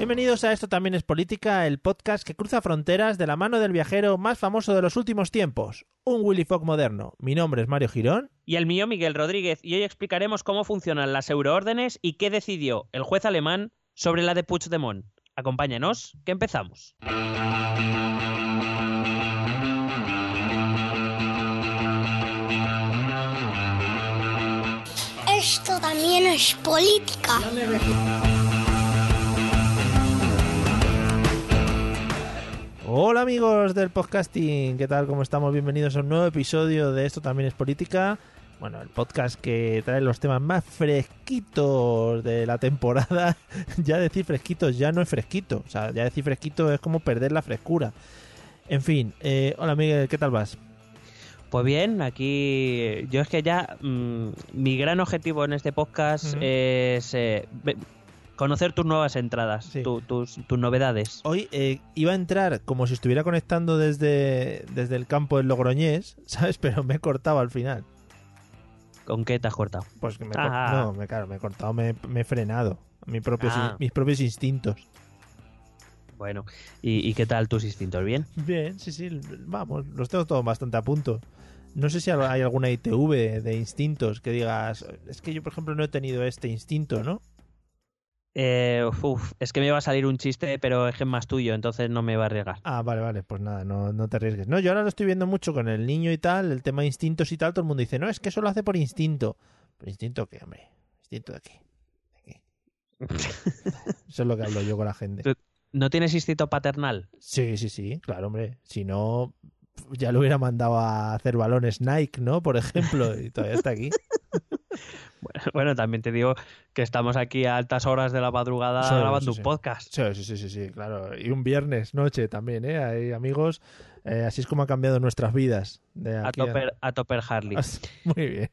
Bienvenidos a Esto también es política, el podcast que cruza fronteras de la mano del viajero más famoso de los últimos tiempos, un Willy Fogg moderno. Mi nombre es Mario Girón. Y el mío, Miguel Rodríguez, y hoy explicaremos cómo funcionan las euroórdenes y qué decidió el juez alemán sobre la de Puigdemont. Acompáñanos, que empezamos. Esto también es política. Hola amigos del podcasting, ¿qué tal? ¿Cómo estamos? Bienvenidos a un nuevo episodio de Esto también es política. Bueno, el podcast que trae los temas más fresquitos de la temporada. ya decir fresquitos ya no es fresquito. O sea, ya decir fresquito es como perder la frescura. En fin, eh, hola Miguel, ¿qué tal vas? Pues bien, aquí yo es que ya mm, mi gran objetivo en este podcast es eh, conocer tus nuevas entradas, Sí. tu- tus, tus novedades. Hoy eh, iba a entrar como si estuviera conectando desde, desde el campo del Logroñés, ¿sabes? Pero me he cortado al final. ¿Con qué te has cortado? Pues que me Ah. no, me, claro, me he cortado, me, me he frenado. Propios, Ah. mis propios instintos. Bueno, ¿y, y qué tal tus instintos? ¿Bien? Bien, sí, sí, vamos, los tengo todos bastante a punto. No sé si hay alguna ITV de instintos que digas, es que yo, por ejemplo, no he tenido este instinto, ¿no? Eh, uf, es que me va a salir un chiste, pero es que es más tuyo, entonces no me va a arriesgar. Ah, vale, vale, pues nada, no, no te arriesgues. No, yo ahora lo estoy viendo mucho con el niño y tal, el tema de instintos y tal, todo el mundo dice, no, es que eso lo hace por instinto. ¿Por instinto qué, hombre? ¿Instinto de qué? ¿De qué? Eso es lo que hablo yo con la gente. ¿No tienes instinto paternal? Sí, sí, sí, claro, hombre. Si no, ya lo hubiera mandado a hacer balones Nike, ¿no? Por ejemplo, y todavía está aquí. Bueno, bueno, también te digo que estamos aquí a altas horas de la madrugada Sí, grabando sí, sí. un podcast. Sí, sí, sí, sí, claro. Y un viernes noche también, ¿eh? Ahí, amigos, eh, así es como ha cambiado nuestras vidas. De A a- Topper, a Topper Harley. Muy bien.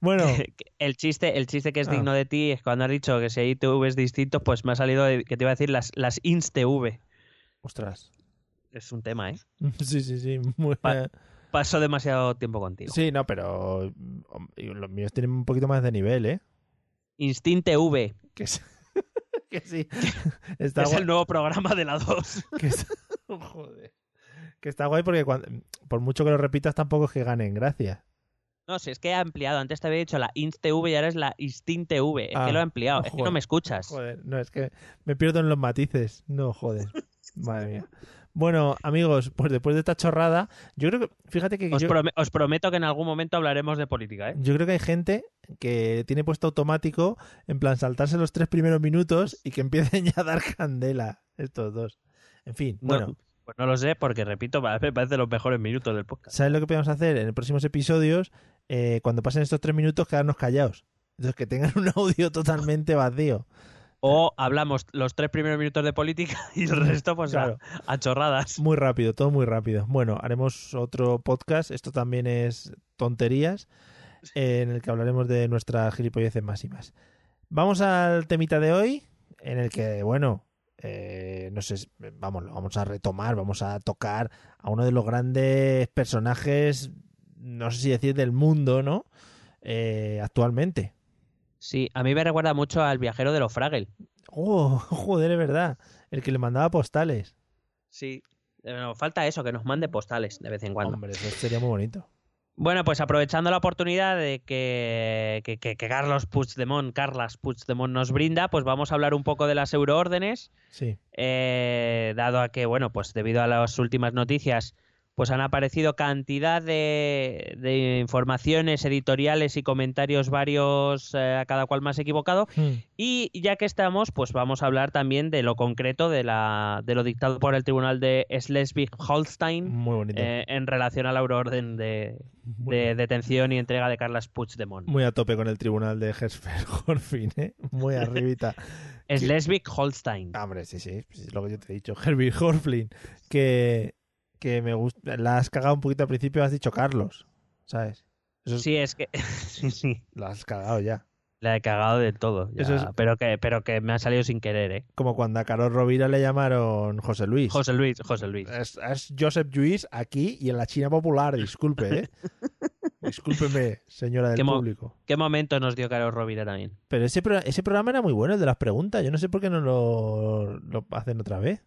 Bueno, El chiste, el chiste que es Ah. digno de ti es cuando has dicho que si hay TVs distintos, pues me ha salido que te iba a decir las, las InstV. ostras. Es un tema, ¿eh? Sí, sí, sí. Muy, Pa- Paso demasiado tiempo contigo. Sí, no, pero los míos tienen un poquito más de nivel, ¿eh? Instinct V, Que, es- que sí. Está es guay. el nuevo programa de la 2. que está- Joder. Que está guay porque cuando- por mucho que lo repitas tampoco es que ganen gracia. No, si es que ha ampliado. Antes te había dicho la InstV y ahora es la Instinct V. Es Ah, que lo ha ampliado. Es que no me escuchas. Joder, no, es que me pierdo en los matices. No, joder. Madre mía. Bueno, amigos, pues después de esta chorrada, yo creo que, fíjate que Os, yo, prome- os prometo que en algún momento hablaremos de política, ¿eh? yo creo que hay gente que tiene puesto automático, en plan saltarse los tres primeros minutos y que empiecen ya a dar candela estos dos. En fin, No, bueno, pues no lo sé, porque repito, me parece los mejores minutos del podcast. ¿sabes lo que podemos hacer en los próximos episodios? Eh, cuando pasen estos tres minutos, quedarnos callados. Entonces, que tengan un audio totalmente vacío. O hablamos los tres primeros minutos de política y el resto, pues, Claro. a, chorradas. Muy rápido, todo muy rápido. Bueno, haremos otro podcast. Esto también es tonterías, en el que hablaremos de nuestras gilipolleces máximas. Vamos al temita de hoy, en el que, bueno, eh, no sé, vamos, lo vamos a retomar, vamos a tocar a uno de los grandes personajes, no sé si decir del mundo, ¿no? Eh, actualmente. Sí, a mí me recuerda mucho al viajero de los Fraggle. Oh, joder, es verdad. El que le mandaba postales. Sí. Nos falta eso, que nos mande postales de vez en cuando. Hombre, eso sería muy bonito. Bueno, pues aprovechando la oportunidad de que, que, que- que Carlos Puigdemont, Carlas Puigdemont nos brinda, pues vamos a hablar un poco de las euroórdenes, Sí. eh, dado a que, bueno, pues debido a las últimas noticias, pues han aparecido cantidad de, de informaciones editoriales y comentarios varios, eh, a cada cual más equivocado, Hmm. y ya que estamos, pues vamos a hablar también de lo concreto de, la, de lo dictado por el Tribunal de Schleswig-Holstein Muy bonito. eh, en relación a la euroorden de, detención y entrega de Carlas Puigdemont. Muy a tope con el tribunal de Hersfeld-Horfin, ¿eh? Muy arribita. Schleswig-Holstein. Ah, hombre, sí, sí, sí, es lo que yo te he dicho. Herbie Horflin, que, que me gusta. La has cagado un poquito al principio, has dicho Carlos, ¿sabes? Eso es- Sí, es que sí, sí, La has cagado ya. la he cagado del todo. ya, Eso es- pero, que, pero que me ha salido sin querer, ¿eh? Como cuando a Carol Rovira le llamaron José Luis. José Luis, José Luis. Es, es Joseph Lluís aquí y en la China popular, disculpe, ¿eh? Discúlpeme, señora del Qué público. ¿Qué momento nos dio Carlos Rovira también? Pero ese, pro- ese programa era muy bueno, el de las preguntas. Yo no sé por qué no lo, lo hacen otra vez.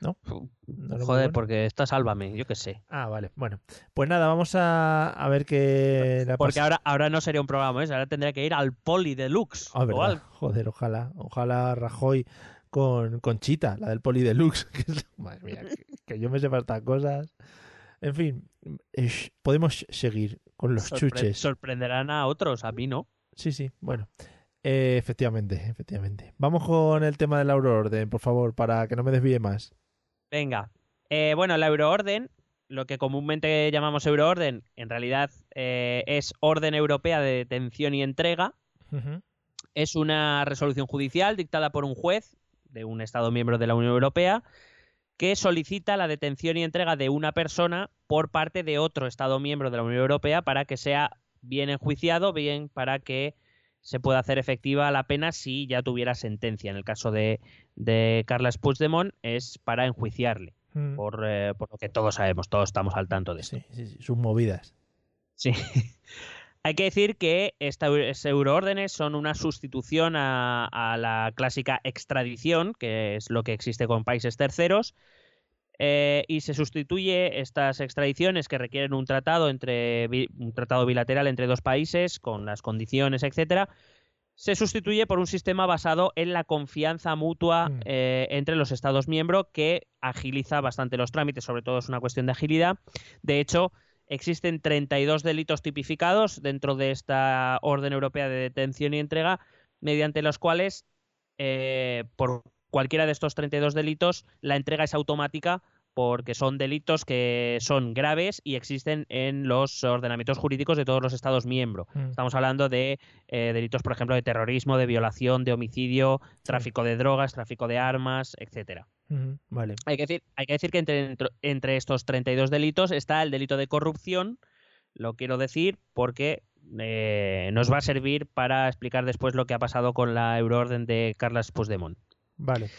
¿No? ¿No era muy Joder, bueno? porque está Sálvame, yo qué sé. Ah, vale. Bueno, pues nada, vamos a, a ver qué le ha Porque ahora, ahora no sería un programa ese, ahora tendría que ir al Poli Deluxe. Ah, o verdad. al- Joder, ojalá. Ojalá Rajoy con, con Chita, la del Poli Deluxe. Que es- madre mía, que, que yo me sepa estas cosas. En fin, eh, podemos seguir con los sorpre- chuches. Sorprenderán a otros, a mí no. Sí, sí, bueno. Eh, efectivamente, efectivamente. Vamos con el tema del euroorden, por favor, para que no me desvíe más. Venga. Eh, bueno, la euroorden, lo que comúnmente llamamos euroorden, en realidad eh, es Orden Europea de Detención y Entrega. Es una resolución judicial dictada por un juez de un Estado miembro de la Unión Europea que solicita la detención y entrega de una persona por parte de otro Estado miembro de la Unión Europea para que sea bien enjuiciado, bien para que se pueda hacer efectiva la pena si ya tuviera sentencia. En el caso de, de Carles Puigdemont es para enjuiciarle, Mm. por, eh, por lo que todos sabemos, todos estamos al tanto de esto. Sí, sí, sí, sus movidas. Sí. Hay que decir que estas euroórdenes son una sustitución a, a la clásica extradición, que es lo que existe con países terceros, eh, y se sustituye estas extradiciones que requieren un tratado entre un tratado bilateral entre dos países con las condiciones, etcétera. Se sustituye por un sistema basado en la confianza mutua Mm. eh, entre los Estados miembros que agiliza bastante los trámites, sobre todo es una cuestión de agilidad. De hecho, existen 32 delitos tipificados dentro de esta orden europea de detención y entrega, mediante los cuales, eh, por cualquiera de estos 32 delitos, la entrega es automática porque son delitos que son graves y existen en los ordenamientos jurídicos de todos los Estados miembros. Mm. Estamos hablando de eh, delitos, por ejemplo, de terrorismo, de violación, de homicidio, tráfico de drogas, tráfico de armas, etcétera. Vale. Hay que decir, hay que, decir que entre, entre- entre estos 32 delitos está el delito de corrupción. Lo quiero decir porque eh, nos va a servir para explicar después lo que ha pasado con la euroorden de Carles Puigdemont. Vale.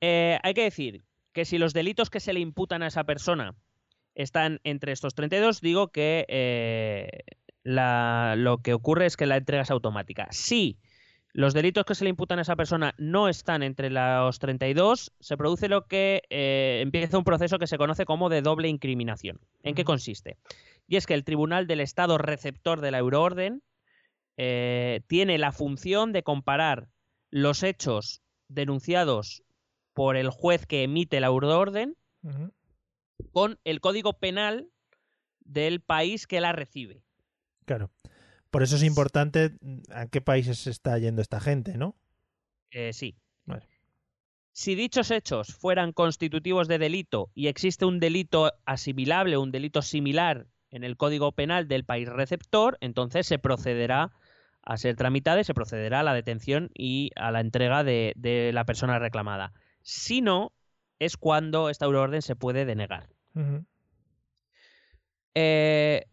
Eh, hay que decir que si los delitos que se le imputan a esa persona están entre estos 32, digo que eh, la- lo que ocurre es que la entrega es automática. Si los delitos que se le imputan a esa persona no están entre los 32, se produce lo que eh, empieza un proceso que se conoce como de doble incriminación. ¿En qué consiste? Y es que el Tribunal del Estado receptor de la euroorden eh, tiene la función de comparar los hechos denunciados por el juez que emite la Ujú. con el código penal del país que la recibe. Claro. Por eso es importante mm, a qué países está yendo esta gente, ¿no? Eh, sí. Vale. Si dichos hechos fueran constitutivos de delito y existe un delito asimilable, un delito similar en el Código Penal del país receptor, entonces se procederá a ser tramitada y se procederá a la detención y a la entrega de, de la persona reclamada. Si no, es cuando esta euroorden se puede denegar. Eh,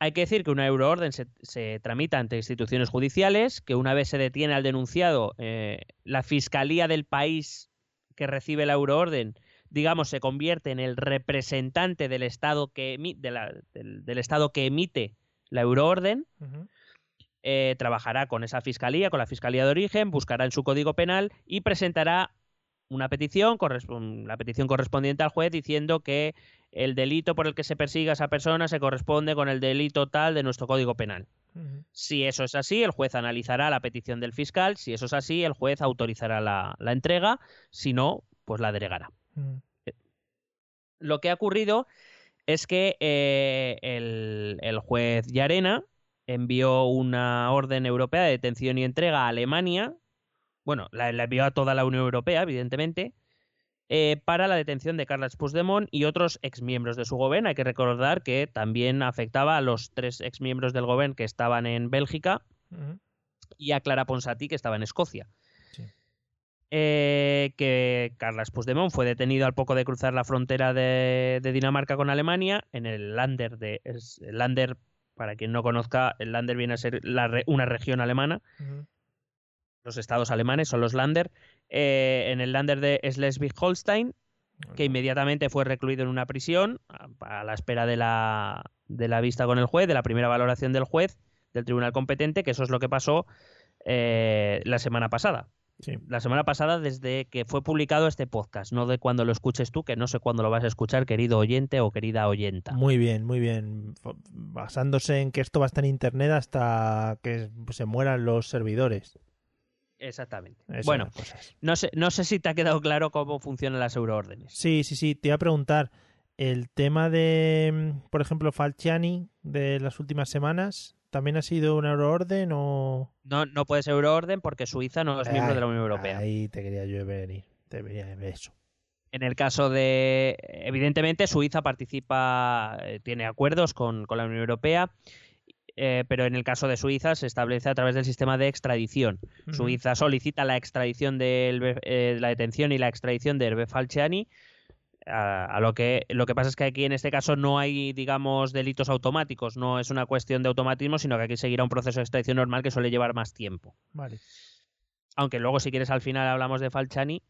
hay que decir que una euroorden se, se tramita ante instituciones judiciales, que una vez se detiene al denunciado, eh, la fiscalía del país que recibe la euroorden, digamos, se convierte en el representante del Estado que, emi- de la- del, del estado que emite la euroorden. Eh, trabajará con esa fiscalía, con la fiscalía de origen, buscará en su código penal y presentará una petición, la petición correspondiente al juez diciendo que el delito por el que se persiga a esa persona se corresponde con el delito tal de nuestro código penal. Si eso es así, el juez analizará la petición del fiscal. Si eso es así, el juez autorizará la, la entrega. Si no, pues la denegará. Ujú. Lo que ha ocurrido es que eh, el, el juez Yarena envió una orden europea de detención y entrega a Alemania. Bueno, la, la envió a toda la Unión Europea, evidentemente, eh, para la detención de Carles Puigdemont y otros exmiembros de su gobierno. Hay que recordar que también afectaba a los tres exmiembros del gobierno que estaban en Bélgica y a Clara Ponsatí, que estaba en Escocia. Sí. Eh, que Carles Puigdemont fue detenido al poco de cruzar la frontera de, de Dinamarca con Alemania en el Lander de el Lander para quien no conozca el Lander viene a ser la re- una región alemana. Los estados alemanes son los Lander. Eh, en el Lander de Schleswig-Holstein que inmediatamente fue recluido en una prisión a, a la espera de la, de la vista con el juez, de la primera valoración del juez, del tribunal competente, que eso es lo que pasó eh, la semana pasada. Sí. La semana pasada desde que fue publicado este podcast, no de cuando lo escuches tú, que no sé cuándo lo vas a escuchar, querido oyente o querida oyenta. Muy bien, muy bien. Basándose en que esto va a estar en internet hasta que se mueran los servidores. Exactamente. Esas bueno, no sé, no sé si te ha quedado claro cómo funcionan las euroórdenes. Sí, sí, sí. Te iba a preguntar. El tema de, por ejemplo, Falciani de las últimas semanas, ¿también ha sido una euroorden o...? No, no puede ser euroorden porque Suiza no es miembro Ay, de la Unión Europea. Ahí te quería yo venir. Te eso. En el caso de, evidentemente, Suiza participa, eh, tiene acuerdos con, con la Unión Europea, eh, pero en el caso de Suiza se establece a través del sistema de extradición. Suiza solicita la extradición de la detención y la extradición de Hervé Falciani. A, a lo que lo que pasa es que aquí en este caso no hay digamos delitos automáticos no es una cuestión de automatismo sino que aquí seguirá un proceso de extradición normal que suele llevar más tiempo Vale. aunque luego si quieres al final hablamos de Falciani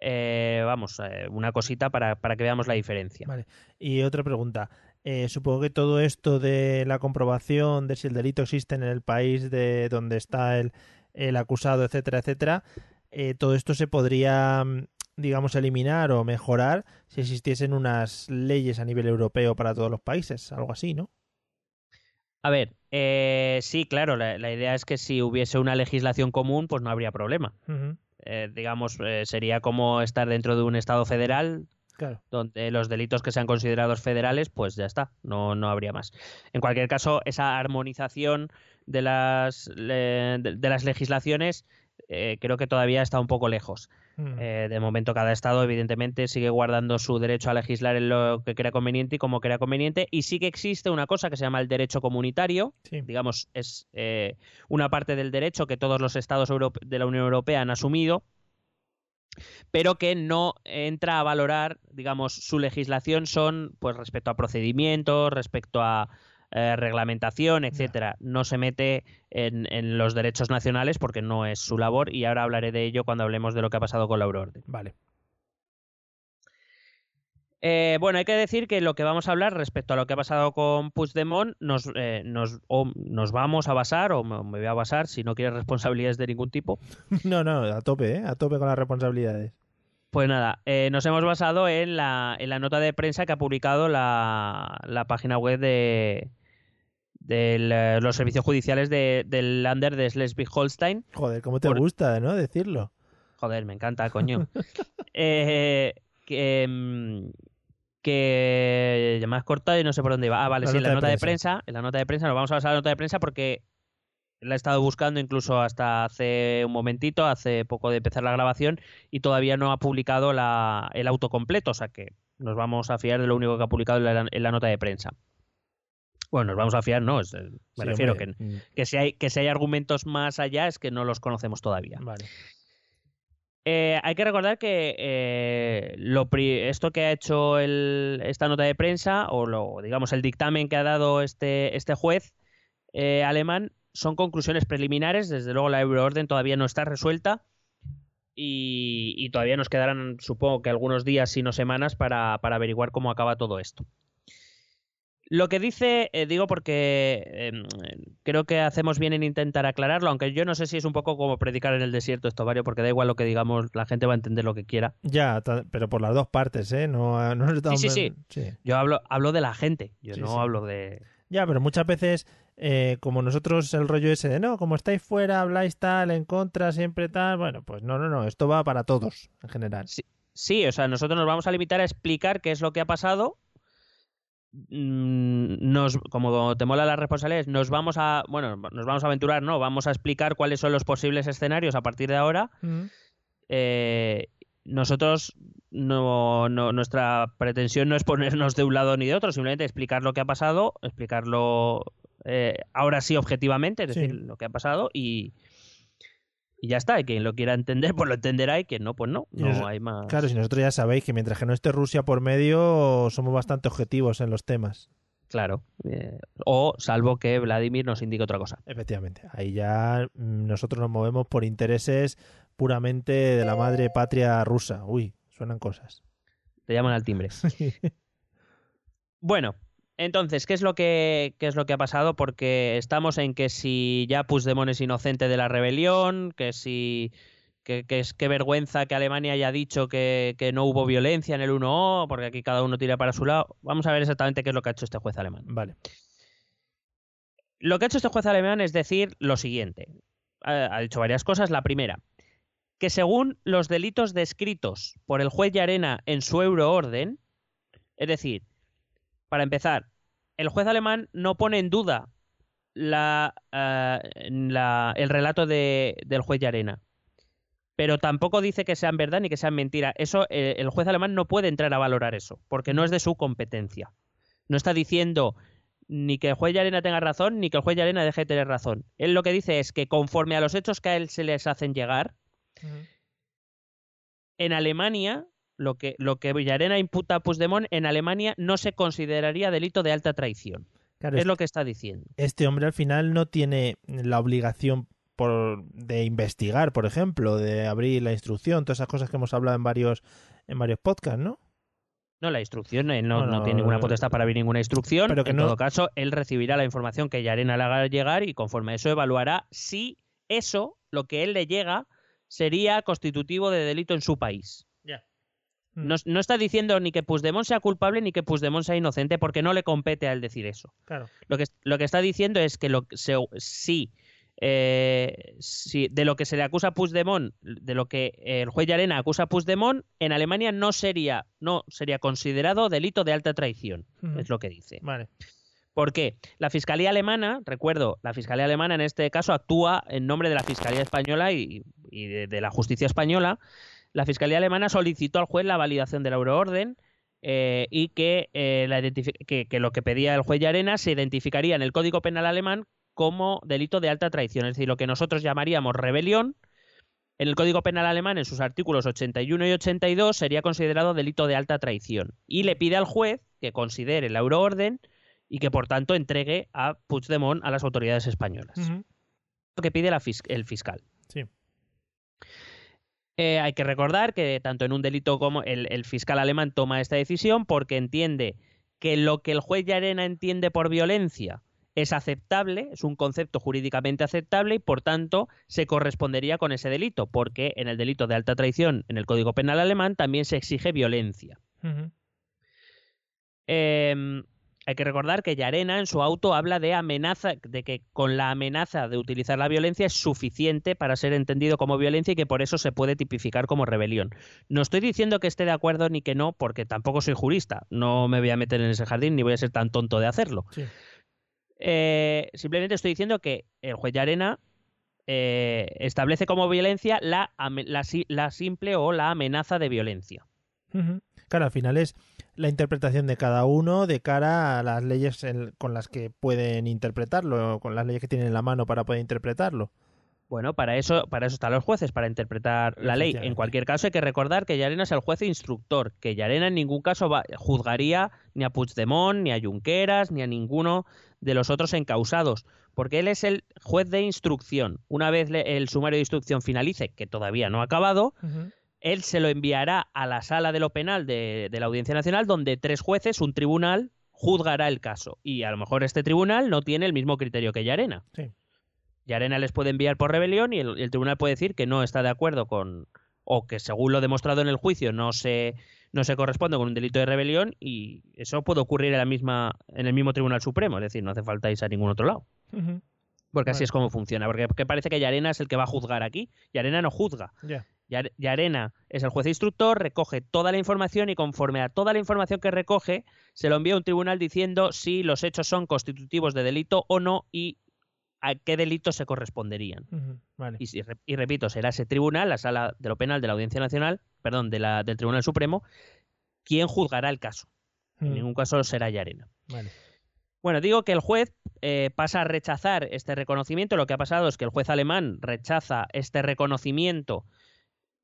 eh, vamos eh, una cosita para, para que veamos la diferencia Vale. Y otra pregunta. Eh, supongo que todo esto de la comprobación de si el delito existe en el país de donde está el, el acusado, etcétera, etcétera, eh, todo esto se podría, mm, digamos, eliminar o mejorar si existiesen unas leyes a nivel europeo para todos los países, algo así, ¿no? A ver, eh, sí, claro, la, la idea es que si hubiese una legislación común, pues no habría problema. Eh, digamos, eh, sería como estar dentro de un Estado federal, Claro. donde los delitos que sean considerados federales, pues ya está, no, no habría más. En cualquier caso, esa armonización de las, de las legislaciones eh, creo que todavía está un poco lejos. Mm. Eh, de momento, cada estado, evidentemente, sigue guardando su derecho a legislar en lo que crea conveniente y como crea conveniente. Y sí que existe una cosa que se llama el derecho comunitario. Sí. Digamos, es eh, una parte del derecho que todos los estados de la Unión Europea han asumido, pero que no entra a valorar, digamos, su legislación son, pues, respecto a procedimientos, respecto a eh, reglamentación, etcétera. No se mete en, en los derechos nacionales porque no es su labor y ahora hablaré de ello cuando hablemos de lo que ha pasado con la Euroorden. Vale. Eh, bueno, hay que decir que lo que vamos a hablar respecto a lo que ha pasado con Puigdemont nos, eh, nos, o nos vamos a basar, o me, me voy a basar, si no quieres responsabilidades de ningún tipo, No, no, a tope, ¿eh? A tope con las responsabilidades. Pues nada, eh, nos hemos basado en la, en la nota de prensa que ha publicado la, la página web de, de la- los servicios judiciales de- del Lander de Schleswig-Holstein. Joder, cómo te Por- gusta, ¿no? Decirlo. Joder, me encanta, coño. Eh, que, mm, que ya me has cortado y no sé por dónde iba. Ah, vale, La sí, en la nota de de prensa. En la nota de prensa, nos vamos a basar en la nota de prensa porque la he estado buscando incluso hasta hace un momentito, hace poco de empezar la grabación, y todavía no ha publicado la, el auto completo, o sea que nos vamos a fiar de lo único que ha publicado en la, en la nota de prensa. Bueno, nos vamos a fiar, no. es- me Sí, refiero hombre, que, mm, que, si hay, que si hay argumentos más allá es que no los conocemos todavía. Vale. Eh, hay que recordar que eh, lo pri- esto que ha hecho el- esta nota de prensa, o lo, digamos el dictamen que ha dado este, este juez eh, alemán, son conclusiones preliminares. Desde luego la euroorden todavía no está resuelta y, y todavía nos quedarán, supongo que algunos días, si no semanas, para, para averiguar cómo acaba todo esto. Lo que dice, eh, digo porque eh, creo que hacemos bien en intentar aclararlo, aunque yo no sé si es un poco como predicar en el desierto esto, Vario, porque da igual lo que digamos, la gente va a entender lo que quiera. Ya, pero por las dos partes, ¿eh? No, no estamos- sí, sí. sí. Yo hablo, hablo de la gente, yo Sí, no sí. hablo de... Ya, pero muchas veces, eh, como nosotros el rollo ese de no, como estáis fuera, habláis tal, en contra, siempre tal. Bueno, pues no, no, no, esto va para todos en general. Sí, o sea, nosotros nos vamos a limitar a explicar qué es lo que ha pasado. Mm, Nos, como te mola las responsabilidades, nos vamos a, bueno, nos vamos a aventurar, no, vamos a explicar cuáles son los posibles escenarios a partir de ahora. Eh, nosotros no, no- nuestra pretensión no es ponernos de un lado ni de otro, simplemente explicar lo que ha pasado, explicarlo eh, ahora sí objetivamente, es Sí. decir, lo que ha pasado y, y ya está. Y quien lo quiera entender, pues lo entenderá y quien no, pues no. No hay más. Claro, si nosotros ya sabéis que mientras que no esté Rusia por medio, somos bastante objetivos en los temas. Claro. Eh, o salvo que Vladimir nos indique otra cosa. Efectivamente, ahí ya mm, nosotros nos movemos por intereses puramente de la madre patria rusa. Uy, suenan cosas. Te llaman al timbre. Bueno, entonces, ¿qué es lo que qué es lo que ha pasado? Porque estamos en que si ya Puigdemont es inocente de la rebelión, que si que, que es qué vergüenza que Alemania haya dicho que, que no hubo violencia en el 1O, porque aquí cada uno tira para su lado. Vamos a ver exactamente qué es lo que ha hecho este juez alemán. Vale. Lo que ha hecho este juez alemán es decir lo siguiente. Ha, ha dicho varias cosas. La primera, que según los delitos descritos por el juez Yarena en su euroorden, es decir, para empezar, el juez alemán no pone en duda la, eh, la- el relato de- del juez Yarena, pero tampoco dice que sean verdad ni que sean mentira. Eso, eh, el juez alemán no puede entrar a valorar eso, porque no es de su competencia. No está diciendo ni que el juez Yarena tenga razón, ni que el juez Yarena deje de tener razón. Él lo que dice es que conforme a los hechos que a él se les hacen llegar, en Alemania, lo que, lo que Villarena imputa a Puigdemont, en Alemania no se consideraría delito de alta traición. Claro, Es este, lo que está diciendo. este hombre al final no tiene la obligación por, de investigar, por ejemplo, de abrir la instrucción, todas esas cosas que hemos hablado en varios, en varios podcasts, ¿no? No, la instrucción, él no, Bueno, no tiene ninguna potestad para abrir ninguna instrucción. pero que en todo caso, él recibirá la información que Yarena le haga llegar y conforme a eso evaluará si eso, lo que él le llega, sería constitutivo de delito en su país. Mm. No, no está diciendo ni que Puigdemont sea culpable ni que Puigdemont sea inocente porque no le compete a él decir eso. Claro. Lo que, lo que está diciendo es que lo, se, eh, de lo que se le acusa a Puigdemont, de lo que el juez Yarena acusa a Puigdemont, en Alemania no sería, no sería considerado delito de alta traición, es lo que dice. Vale. ¿Por qué? La Fiscalía Alemana, recuerdo, la Fiscalía Alemana en este caso actúa en nombre de la Fiscalía Española y, y de, de la Justicia Española. La Fiscalía Alemana solicitó al juez la validación de la euroorden eh, y que, eh, la que, que lo que pedía el juez Llarena se identificaría en el Código Penal alemán como delito de alta traición, es decir, lo que nosotros llamaríamos rebelión. En el Código Penal alemán, en sus artículos 81 y 82, sería considerado delito de alta traición. Y le pide al juez que considere la euroorden y que por tanto entregue a Puigdemont a las autoridades españolas. Ujú. Lo que pide la fis- el fiscal. Sí. Eh, hay que recordar que tanto en un delito como el, el fiscal alemán toma esta decisión porque entiende que lo que el juez Yarena entiende por violencia es aceptable, es un concepto jurídicamente aceptable y por tanto se correspondería con ese delito, porque en el delito de alta traición en el Código Penal alemán también se exige violencia. Eh, hay que recordar que Yarena en su auto habla de amenaza, de que con la amenaza de utilizar la violencia es suficiente para ser entendido como violencia y que por eso se puede tipificar como rebelión. No estoy diciendo que esté de acuerdo ni que no, porque tampoco soy jurista. No me voy a meter en ese jardín ni voy a ser tan tonto de hacerlo. Sí. Eh, simplemente estoy diciendo que el juez Yarena eh, establece como violencia la, simple o la amenaza de violencia. Claro, al final es la interpretación de cada uno de cara a las leyes en- con las que pueden interpretarlo, con las leyes que tienen en la mano para poder interpretarlo. Bueno, para eso, para eso están los jueces, para interpretar la ley. En cualquier caso, hay que recordar que Llarena es el juez instructor, que Llarena en ningún caso va- juzgaría ni a Puigdemont, ni a Junqueras, ni a ninguno de los otros encausados, porque él es el juez de instrucción. Una vez le- el sumario de instrucción finalice, que todavía no ha acabado, él se lo enviará a la sala de lo penal de, de la Audiencia Nacional, donde tres jueces, un tribunal, juzgará el caso. Y a lo mejor este tribunal no tiene el mismo criterio que Llarena. Sí. Llarena les puede enviar por rebelión y el, tribunal puede decir que no está de acuerdo con. o que según lo demostrado en el juicio no se, no se corresponde con un delito de rebelión y eso puede ocurrir en, la misma, en el mismo Tribunal Supremo. Es decir, no hace falta irse a ningún otro lado. Porque así es como funciona. Porque, parece que Llarena es el que va a juzgar aquí. Llarena no juzga. Ya. Yar- Yarena es el juez instructor, recoge toda la información y conforme a toda la información que recoge, se lo envía a un tribunal diciendo si los hechos son constitutivos de delito o no y a qué delitos se corresponderían. Vale. Y, y repito, será ese tribunal, la sala de lo penal de la Audiencia Nacional, perdón, de la, del Tribunal Supremo, quien juzgará el caso. En ningún caso será Yarena. Vale. Bueno, digo que el juez eh, pasa a rechazar este reconocimiento. Lo que ha pasado es que el juez alemán rechaza este reconocimiento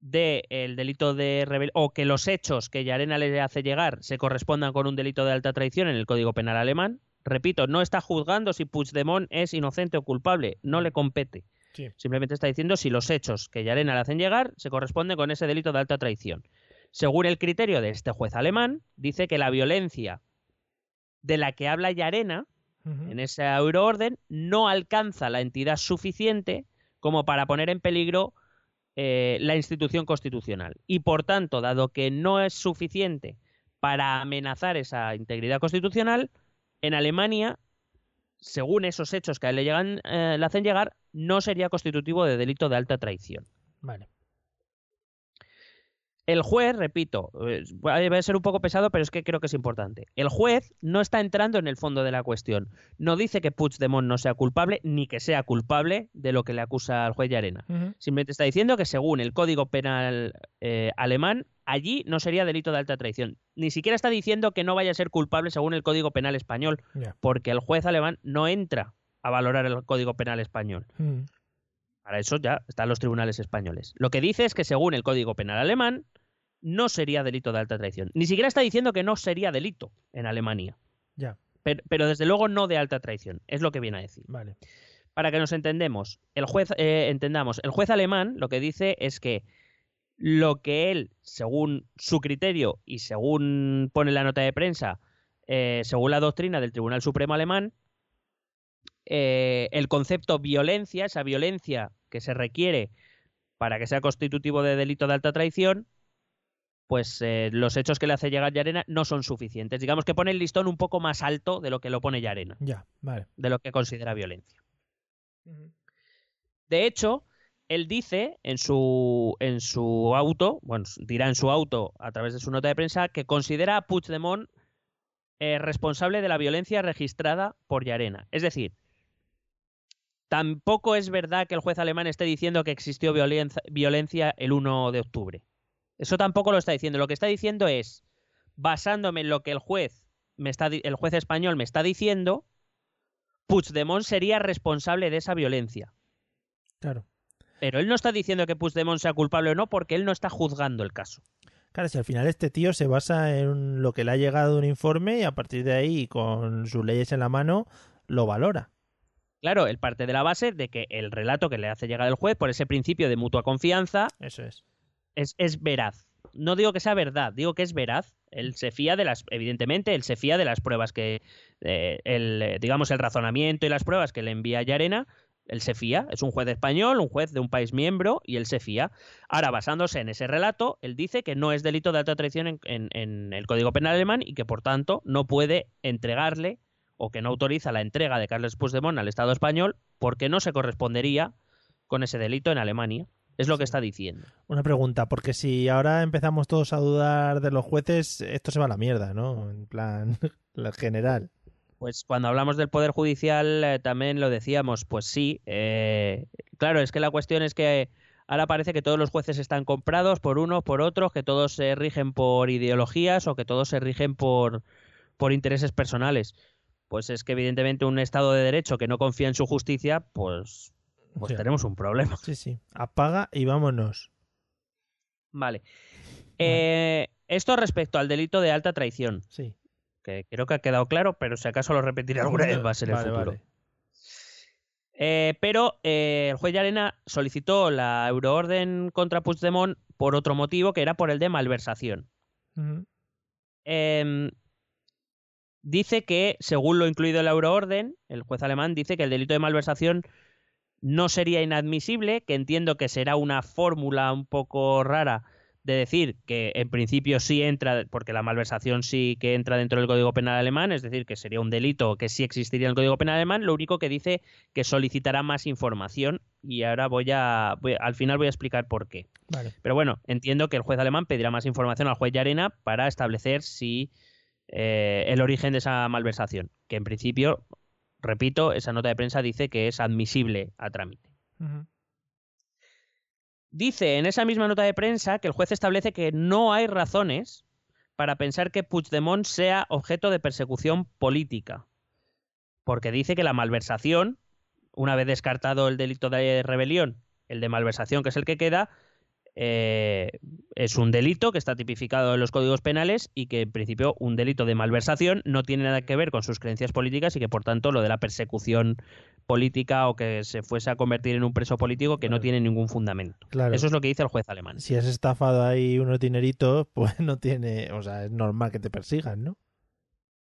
del delito de rebelión o que los hechos que Yarena le hace llegar se correspondan con un delito de alta traición en el Código Penal alemán. Repito, no está juzgando si Puigdemont es inocente o culpable, no le compete. Sí. Simplemente está diciendo si los hechos que Yarena le hacen llegar se corresponden con ese delito de alta traición. Según el criterio de este juez alemán, dice que la violencia de la que habla Yarena en esa euroorden no alcanza la entidad suficiente como para poner en peligro eh, la institución constitucional. Y por tanto, dado que no es suficiente para amenazar esa integridad constitucional, en Alemania, según esos hechos que a él le, llegan, eh, le hacen llegar, no sería constitutivo de delito de alta traición. Vale. El juez, repito, eh, va a ser un poco pesado, pero es que creo que es importante. El juez no está entrando en el fondo de la cuestión. No dice que Puigdemont no sea culpable, ni que sea culpable de lo que le acusa al juez Llarena. Ujú. Simplemente está diciendo que según el Código Penal eh, alemán, allí no sería delito de alta traición. Ni siquiera está diciendo que no vaya a ser culpable según el Código Penal español, porque el juez alemán no entra a valorar el Código Penal español. Para eso ya están los tribunales españoles. Lo que dice es que según el Código Penal alemán, no sería delito de alta traición. Ni siquiera está diciendo que no sería delito en Alemania. Ya. Pero, pero desde luego no de alta traición. Es lo que viene a decir. Vale. Para que nos entendemos, el juez, eh, entendamos, el juez alemán lo que dice es que lo que él, según su criterio y según pone la nota de prensa, eh, según la doctrina del Tribunal Supremo alemán, eh, el concepto violencia, esa violencia que se requiere para que sea constitutivo de delito de alta traición, pues eh, los hechos que le hace llegar Yarena no son suficientes. Digamos que pone el listón un poco más alto de lo que lo pone Yarena, Ya. Vale. de lo que considera violencia. De hecho, él dice en su, en su auto, bueno, dirá en su auto a través de su nota de prensa, que considera a Puigdemont eh, responsable de la violencia registrada por Yarena. Es decir, tampoco es verdad que el juez alemán esté diciendo que existió violencia, violencia el 1 de octubre. Eso tampoco lo está diciendo. Lo que está diciendo es, basándome en lo que el juez, me está, el juez español me está diciendo, Puigdemont sería responsable de esa violencia. Claro. Pero él no está diciendo que Puigdemont sea culpable o no porque él no está juzgando el caso. Claro, si al final este tío se basa en lo que le ha llegado de un informe y a partir de ahí, con sus leyes en la mano, lo valora. Claro, él parte de la base de que el relato que le hace llegar el juez, por ese principio de mutua confianza, Eso es. Es, veraz. No digo que sea verdad, digo que es veraz. Él se fía de las, evidentemente, él se fía de las pruebas que, eh, el, eh, digamos, el razonamiento y las pruebas que le envía Yarena. Él se fía, es un juez español, un juez de un país miembro, y él se fía. Ahora, basándose en ese relato, él dice que no es delito de alta traición en, en- en el Código Penal alemán y que, por tanto, no puede entregarle o que no autoriza la entrega de Carles Puigdemont al Estado español porque no se correspondería con ese delito en Alemania. Es lo que está diciendo. Una pregunta, porque si ahora empezamos todos a dudar de los jueces, esto se va a la mierda, ¿no? En plan, la general. Pues cuando hablamos del Poder Judicial eh, también lo decíamos, pues sí. eh, claro, es que la cuestión es que Ahora parece que todos los jueces están comprados por unos, por otros, que todos se rigen por ideologías o que todos se rigen por, por intereses personales. Pues es que evidentemente un Estado de Derecho que no confía en su justicia, pues, pues Sí. tenemos un problema. Sí, sí. Apaga y vámonos. Vale. Eh, esto respecto al delito de alta traición, Sí. que creo que ha quedado claro, pero si acaso lo repetiré alguna vez va a ser el Vale, futuro. vale. Eh, pero eh, el juez Llarena solicitó la euroorden contra Puigdemont por otro motivo, que era por el de malversación. Em, dice que, según lo incluido en la euroorden, el juez alemán dice que el delito de malversación no sería inadmisible, que entiendo que será una fórmula un poco rara de decir que en principio sí entra, porque la malversación sí que entra dentro del Código Penal alemán, es decir, que sería un delito que sí existiría en el Código Penal alemán, lo único que dice que solicitará más información y ahora voy a, voy- al final voy a explicar por qué. Vale. Pero bueno, entiendo que el juez alemán pedirá más información al juez Llarena para establecer si eh, el origen de esa malversación, que en principio, repito, esa nota de prensa dice que es admisible a trámite. Dice en esa misma nota de prensa que el juez establece que no hay razones para pensar que Puigdemont sea objeto de persecución política, porque dice que la malversación, una vez descartado el delito de rebelión, el de malversación, que es el que queda, eh, es un delito que está tipificado en los códigos penales y que en principio un delito de malversación no tiene nada que ver con sus creencias políticas y que por tanto lo de la persecución política o que se fuese a convertir en un preso político que no tiene ningún fundamento. Claro. Eso es lo que dice el juez alemán. Si has estafado ahí unos dineritos, pues no tiene. O sea, es normal que te persigan, ¿no?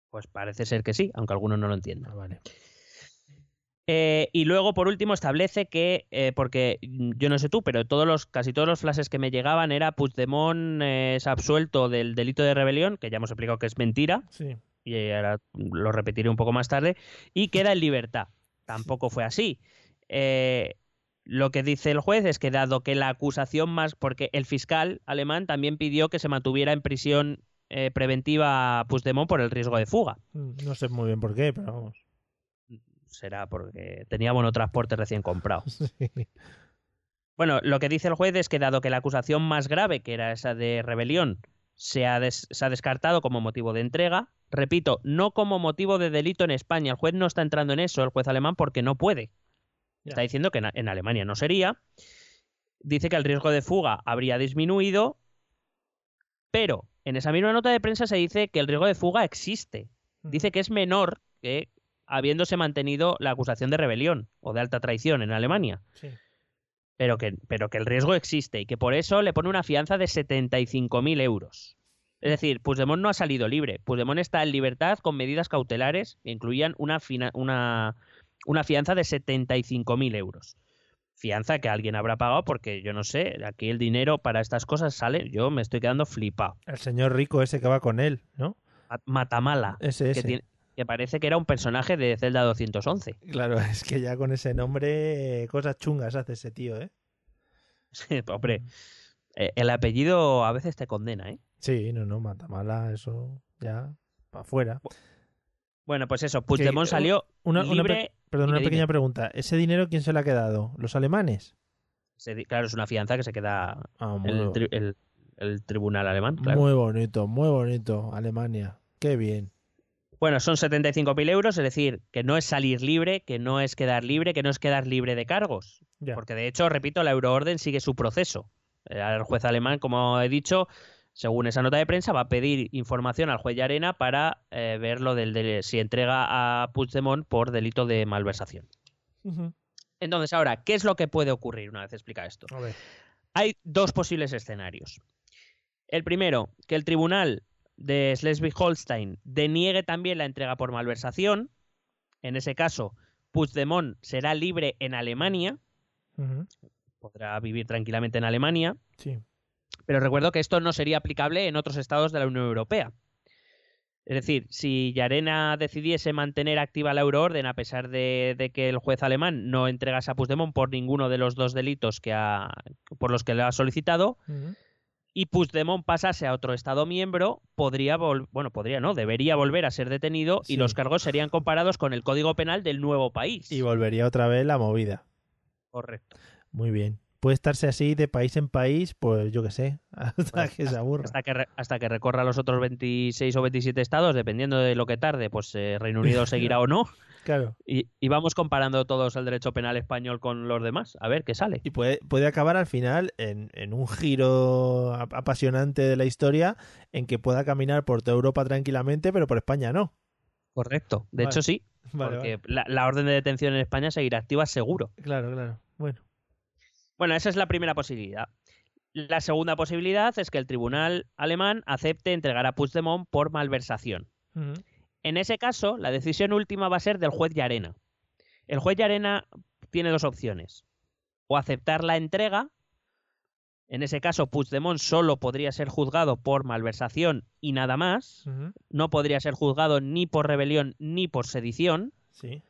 Pues parece ser que sí, aunque algunos no lo entiendan. Ah, vale. Eh, y luego, por último, establece que, eh, porque yo no sé tú, pero todos los, casi todos los flashes que me llegaban era Puigdemont eh, es absuelto del delito de rebelión, que ya hemos explicado que es mentira, Sí. y ahora lo repetiré un poco más tarde, y queda en libertad. Tampoco fue así. Eh, lo que dice el juez es que dado que la acusación más, porque el fiscal alemán también pidió que se mantuviera en prisión eh, preventiva a Puigdemont por el riesgo de fuga. Mm, No sé muy bien por qué, pero vamos. Será porque tenía transporte recién comprado. Sí. Bueno, lo que dice el juez es que dado que la acusación más grave, que era esa de rebelión, se ha, des- se ha descartado como motivo de entrega, repito, no como motivo de delito en España. El juez no está entrando en eso, el juez alemán, porque no puede. Está diciendo que en, en Alemania no sería. Dice que el riesgo de fuga habría disminuido, pero en esa misma nota de prensa se dice que el riesgo de fuga existe. Dice que es menor que habiéndose mantenido la acusación de rebelión o de alta traición en Alemania Sí. pero que, pero que el riesgo existe y que por eso le pone una fianza de 75.000 euros. Es decir, Puigdemont no ha salido libre. Puigdemont está en libertad con medidas cautelares que incluían una, fina- una, una fianza de 75.000 euros. Fianza que alguien habrá pagado porque yo no sé, aquí el dinero para estas cosas sale, yo me estoy quedando flipado. El señor rico ese que va con él, ¿no? Ma- Matamala, Ese, que, ese. tiene- que parece que era un personaje de Zelda 211. Claro, es que ya con ese nombre, eh, cosas chungas hace ese tío, ¿eh? Hombre, eh, el apellido a veces te condena, ¿eh? Sí, no, no, Matamala, eso ya para afuera. Bueno, pues eso, Puigdemont Que- salió Una, una libre. pe- perdón, una dime. pequeña pregunta. ¿Ese dinero quién se le ha quedado? ¿Los alemanes? se claro, es una fianza que se queda Ah, el- el tribunal alemán. claro. muy bonito, muy bonito. Alemania. Qué bien. Bueno, son 75.000 euros, es decir, que no es salir libre, que no es quedar libre, que no es quedar libre de cargos. Ya. Porque de hecho, repito, la euroorden sigue su proceso. Eh, El juez alemán, como he dicho, según esa nota de prensa, va a pedir información al juez Llarena para eh, ver lo del, de- si entrega a Puigdemont por delito de malversación. Entonces, ahora, ¿qué es lo que puede ocurrir una vez explica esto? A ver. Hay dos posibles escenarios. El primero, que el tribunal de Schleswig-Holstein deniegue también la entrega por malversación. En ese caso, Puigdemont será libre en Alemania, podrá vivir tranquilamente en Alemania, Sí. pero recuerdo que esto no sería aplicable en otros estados de la Unión Europea. Es decir, si Yarena decidiese mantener activa la euroorden a pesar de, de que el juez alemán no entregase a Puigdemont por ninguno de los dos delitos que ha, por los que le ha solicitado. Y Puigdemont pasase a otro Estado miembro, podría bueno, podría no, debería volver a ser detenido Sí. y los cargos serían comparados con el Código Penal del nuevo país. Y volvería otra vez la movida. Correcto. Muy bien. puede estarse así de país en país, pues yo qué sé, hasta Pues, que se aburra. Hasta que, hasta que recorra los otros 26 o 27 estados, dependiendo de lo que tarde, pues eh, Reino Unido seguirá o no. Claro. Y, y vamos comparando todos el derecho penal español con los demás, a ver qué sale. Y puede, puede acabar al final en, en un giro ap- apasionante de la historia en que pueda caminar por toda Europa tranquilamente, pero por España no. Correcto. De Vale. hecho, sí, Vale, porque vale. La, la orden de detención en España seguirá activa seguro. Claro, claro. Bueno. Bueno, esa es la primera posibilidad. La segunda posibilidad es que el tribunal alemán acepte entregar a Puigdemont por malversación. En ese caso, la decisión última va a ser del juez Llarena. El juez Llarena tiene dos opciones. O aceptar la entrega. En ese caso, Puigdemont solo podría ser juzgado por malversación y nada más. No podría ser juzgado ni por rebelión ni por sedición. Sí.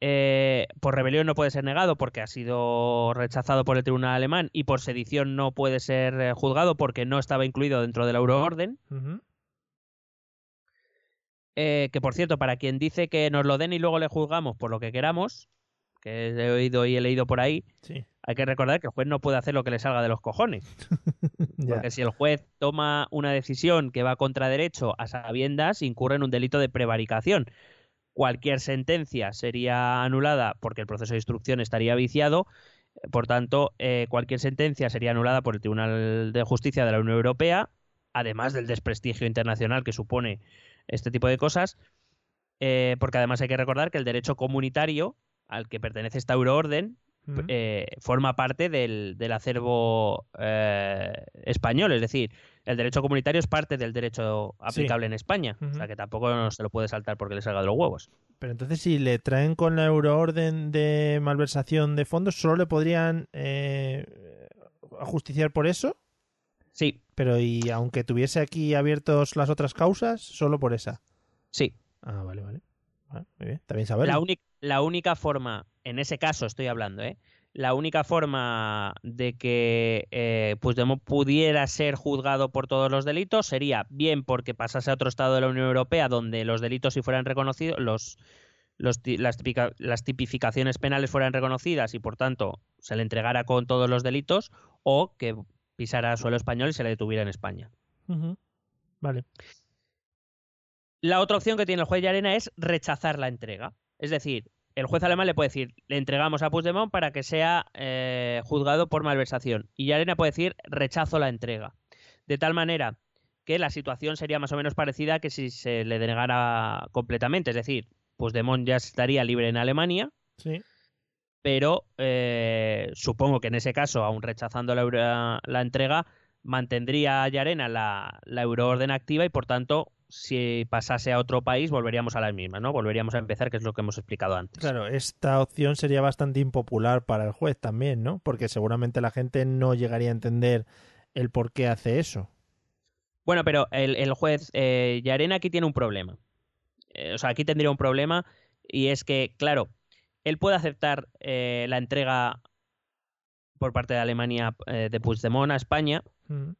Eh, por rebelión no puede ser negado porque ha sido rechazado por el tribunal alemán y por sedición no puede ser eh, juzgado porque no estaba incluido dentro de la euroorden. Ujú. Eh, que por cierto, para quien dice que nos lo den y luego le juzgamos por lo que queramos, que he oído y he leído por ahí, Sí. hay que recordar que el juez no puede hacer lo que le salga de los cojones. Porque si el juez toma una decisión que va contra derecho a sabiendas, incurre en un delito de prevaricación. Cualquier sentencia sería anulada porque el proceso de instrucción estaría viciado. Por tanto, eh, cualquier sentencia sería anulada por el Tribunal de Justicia de la Unión Europea, además del desprestigio internacional que supone este tipo de cosas. eh, porque además hay que recordar que el derecho comunitario al que pertenece esta euroorden eh, forma parte del, del acervo eh, español. Es decir, el derecho comunitario es parte del derecho aplicable en España. O sea que tampoco no se lo puede saltar porque le salga de los huevos. Pero entonces, si le traen con la euroorden de malversación de fondos, ¿solo le podrían eh, ajusticiar por eso? Sí, Pero y aunque tuviese aquí abiertos las otras causas, solo por esa. sí. Ah, vale, vale. Vale, muy bien. Bien saberlo. La, única la única forma, en ese caso estoy hablando, ¿eh? La única forma de que eh, Puigdemont pudiera ser juzgado por todos los delitos sería bien porque pasase a otro estado de la Unión Europea donde los delitos si fueran reconocidos, los, los ti- las, tipica- las tipificaciones penales fueran reconocidas y por tanto se le entregara con todos los delitos o que pisara suelo español y se le detuviera en España. Vale. La otra opción que tiene el juez Llarena es rechazar la entrega. Es decir, el juez alemán le puede decir, le entregamos a Puigdemont para que sea eh, juzgado por malversación. Y Llarena puede decir, rechazo la entrega. De tal manera que la situación sería más o menos parecida que si se le denegara completamente. Es decir, Puigdemont ya estaría libre en Alemania, Sí. Pero eh, supongo que en ese caso, aún rechazando la, entrega, mantendría Llarena la, la euroorden activa y por tanto, si pasase a otro país, volveríamos a la misma, ¿no? Volveríamos a empezar, que es lo que hemos explicado antes. Claro, esta opción sería bastante impopular para el juez también, ¿no? Porque seguramente la gente no llegaría a entender el por qué hace eso. Bueno, pero el, el juez eh, Llarena aquí tiene un problema. Eh, o sea, aquí tendría un problema y es que, claro, él puede aceptar eh, la entrega por parte de Alemania eh, de Puigdemont a España, Ujú.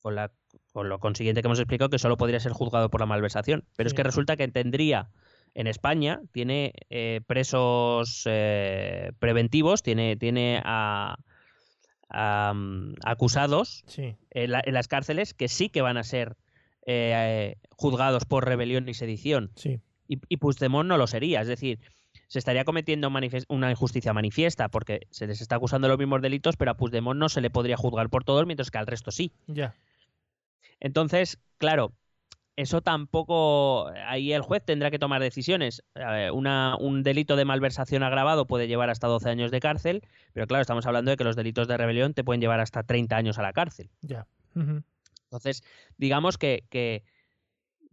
con, la, con lo consiguiente que hemos explicado que solo podría ser juzgado por la malversación. Pero es que resulta que tendría en España, tiene eh, presos eh, preventivos, tiene, tiene a, a, mm, acusados Sí. en, la- en las cárceles que sí que van a ser eh, juzgados por rebelión y sedición. Sí. Y, y Puigdemont no lo sería. Es decir, se estaría cometiendo una injusticia manifiesta porque se les está acusando de los mismos delitos, pero a Puigdemont no se le podría juzgar por todos, mientras que al resto sí. Ya. Entonces, claro, eso tampoco. Ahí el juez tendrá que tomar decisiones. Eh, una- un delito de malversación agravado puede llevar hasta 12 años de cárcel, pero claro, estamos hablando de que los delitos de rebelión te pueden llevar hasta 30 años a la cárcel. Ya. Entonces, digamos que, que,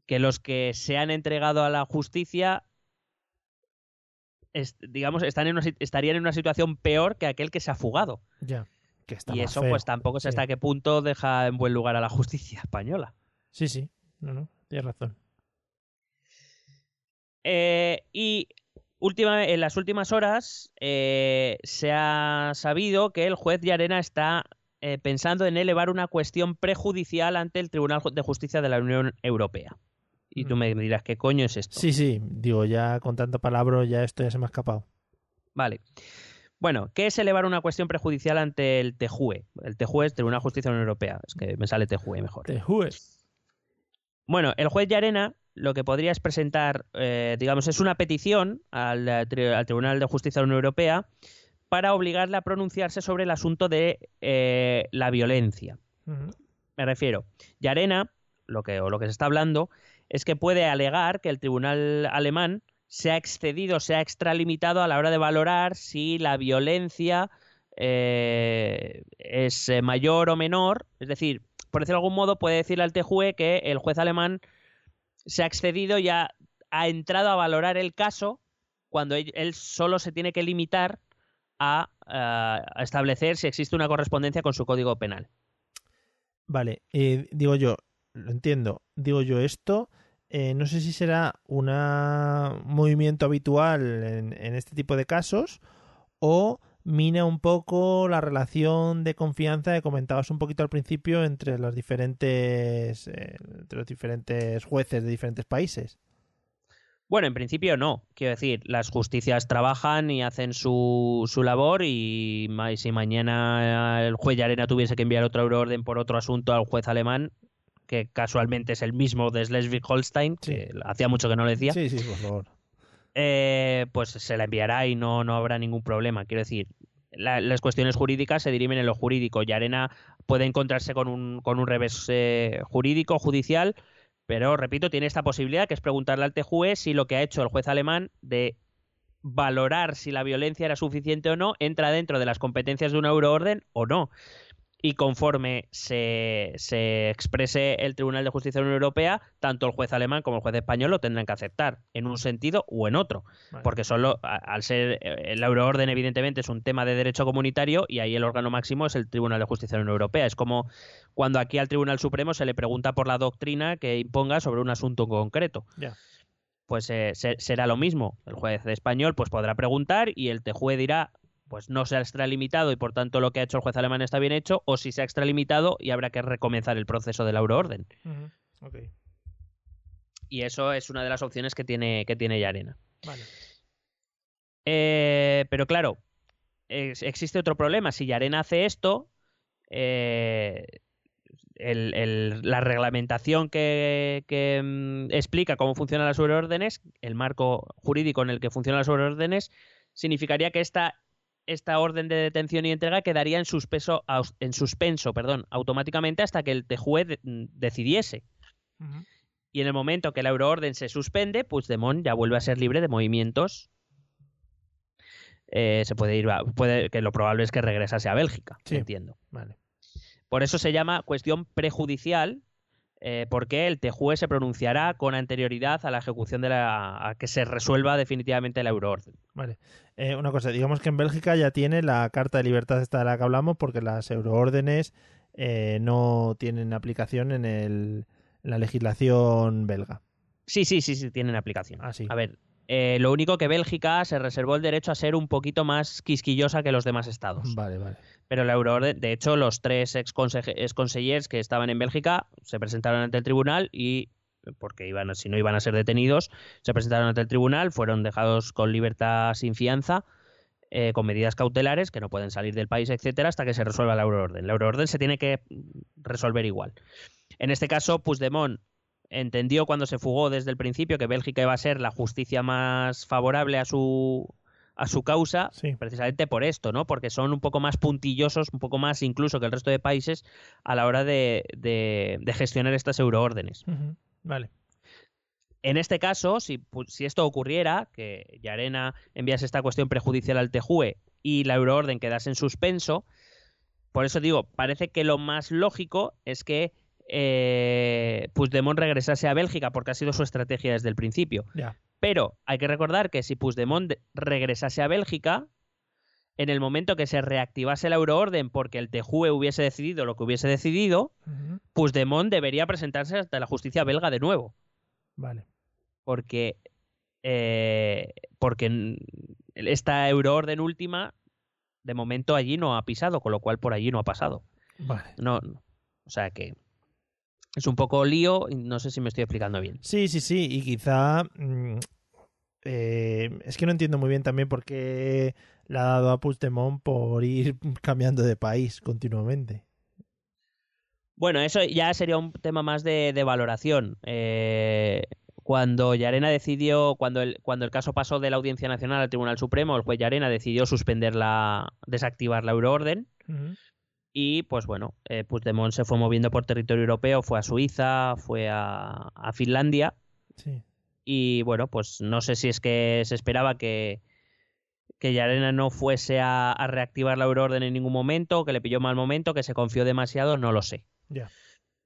que los que se han entregado a la justicia. Es- digamos, están en una estarían en una situación peor que aquel que se ha fugado. Ya. Que está y eso, feo. pues tampoco sé Sí. hasta qué punto deja en buen lugar a la justicia española. Sí, sí. No, no. Tienes razón. Eh, y última, en las últimas horas eh, se ha sabido que el juez Llarena está eh, pensando en elevar una cuestión prejudicial ante el Tribunal de Justicia de la Unión Europea. Y tú Mm. me dirás, ¿qué coño es esto? Sí, sí. Digo, ya con tanta palabra ya esto ya se me ha escapado. Vale. Bueno, ¿qué es elevar una cuestión prejudicial ante el TJUE? El TJUE es Tribunal de Justicia de la Unión Europea. Es que me sale TJUE mejor. Te jue. Bueno, el juez Yarena lo que podría es presentar, eh, digamos, es una petición al, eh, al Tribunal de Justicia de la Unión Europea para obligarle a pronunciarse sobre el asunto de eh, la violencia. Me refiero, Yarena, lo que, o lo que se está hablando, es que puede alegar que el tribunal alemán se ha excedido, se ha extralimitado a la hora de valorar si la violencia eh, es eh, mayor o menor. Es decir, por decirlo de algún modo, puede decirle al TJUE que el juez alemán se ha excedido y ha, entrado a valorar el caso cuando él, solo se tiene que limitar a, eh, a establecer si existe una correspondencia con su código penal. Vale, digo yo, lo entiendo. Digo yo esto, eh, no sé si será un movimiento habitual en, este tipo de casos o mina un poco la relación de confianza que comentabas un poquito al principio entre los diferentes, eh, entre los diferentes jueces de diferentes países. Bueno, en principio no. Quiero decir, las justicias trabajan y hacen su, su labor y si mañana el juez Arena tuviese que enviar otro euroorden por otro asunto al juez alemán, que casualmente es el mismo de Schleswig-Holstein, Sí. que hacía mucho que no lo decía, Sí, sí, por favor. eh, pues se la enviará y no, no habrá ningún problema. Quiero decir, la- las cuestiones jurídicas se dirimen en lo jurídico y Arena puede encontrarse con un, con un revés eh, jurídico, judicial, pero repito, tiene esta posibilidad que es preguntarle al TJUE si lo que ha hecho el juez alemán de valorar si la violencia era suficiente o no entra dentro de las competencias de una euroorden o no. Y conforme se, se exprese el Tribunal de Justicia de la Unión Europea, tanto el juez alemán como el juez español lo tendrán que aceptar, en un sentido o en otro. Vale. Porque solo, al ser eh, el euroorden, evidentemente, es un tema de derecho comunitario y ahí el órgano máximo es el Tribunal de Justicia de la Unión Europea. Es como cuando aquí al Tribunal Supremo se le pregunta por la doctrina que imponga sobre un asunto en concreto. Pues eh, se- será lo mismo. El juez español pues podrá preguntar y el TJUE dirá pues no se ha extralimitado y por tanto lo que ha hecho el juez alemán está bien hecho, o si se ha extralimitado y habrá que recomenzar el proceso de la euroorden. Y eso es una de las opciones que tiene, que tiene Yarena. Vale. Eh, pero claro, es- existe otro problema. Si Yarena hace esto, eh, el- el- la reglamentación que, que, mm, explica cómo funcionan las sobreórdenes, el marco jurídico en el que funcionan las sobreórdenes, significaría que esta, esta orden de detención y entrega quedaría en suspenso, en suspenso perdón, automáticamente hasta que el TJUE de- mm, decidiese. Y en el momento que la euroorden se suspende, Puigdemont ya vuelve a ser libre de movimientos. Eh, se puede ir, a- puede, que lo probable es que regresase a Bélgica, Sí. entiendo. Vale. Por eso se llama cuestión prejudicial, eh, porque el TJUE se pronunciará con anterioridad a la ejecución de la. a que se resuelva definitivamente la euroorden. Vale. Eh, una cosa, digamos que en Bélgica ya tiene la Carta de Libertad esta de la que hablamos porque las euroórdenes eh, no tienen aplicación en, el, en la legislación belga. Sí, sí, sí, sí, tienen aplicación. Ah, sí. A ver, eh, lo único que Bélgica se reservó el derecho a ser un poquito más quisquillosa que los demás estados. Vale, vale. Pero la euroorden, de hecho, los tres ex que estaban en Bélgica se presentaron ante el tribunal y, porque iban, si no iban a ser detenidos, se presentaron ante el tribunal, fueron dejados con libertad sin fianza, eh, con medidas cautelares que no pueden salir del país, etcétera, hasta que se resuelva la euroorden. La euroorden se tiene que resolver igual. En este caso, Puigdemont entendió cuando se fugó desde el principio que Bélgica iba a ser la justicia más favorable a su a su causa Sí. precisamente por esto, ¿no? Porque son un poco más puntillosos, un poco más incluso que el resto de países a la hora de, de- de gestionar estas euroórdenes. Vale. En este caso, si, si esto ocurriera, que Yarena enviase esta cuestión prejudicial al TJUE y la euroorden quedase en suspenso, por eso digo, parece que lo más lógico es que eh, Puigdemont regresase a Bélgica, porque ha sido su estrategia desde el principio. Pero hay que recordar que si Puigdemont de- regresase a Bélgica, en el momento que se reactivase la euroorden porque el TJUE hubiese decidido lo que hubiese decidido. Puigdemont debería presentarse ante la justicia belga de nuevo Vale. porque eh, porque esta euroorden última de momento allí no ha pisado, con lo cual por allí no ha pasado. Vale. No, no. o sea que es un poco lío y no sé si me estoy explicando bien. Sí, sí, sí. Y quizá mm, eh, es que no entiendo muy bien también por qué le ha dado a Puigdemont por ir cambiando de país continuamente. Bueno, eso ya sería un tema más de, de valoración. Eh, cuando Yarena decidió, cuando el, cuando el caso pasó de la Audiencia Nacional al Tribunal Supremo, el juez Yarena decidió suspender la, desactivar la euroorden. Y pues bueno, eh, Puigdemont se fue moviendo por territorio europeo, fue a Suiza, fue a, a Finlandia Sí. y bueno, pues no sé si es que se esperaba que, que Yarena no fuese a, a reactivar la euroorden en ningún momento, que le pilló mal momento, que se confió demasiado, no lo sé. Ya.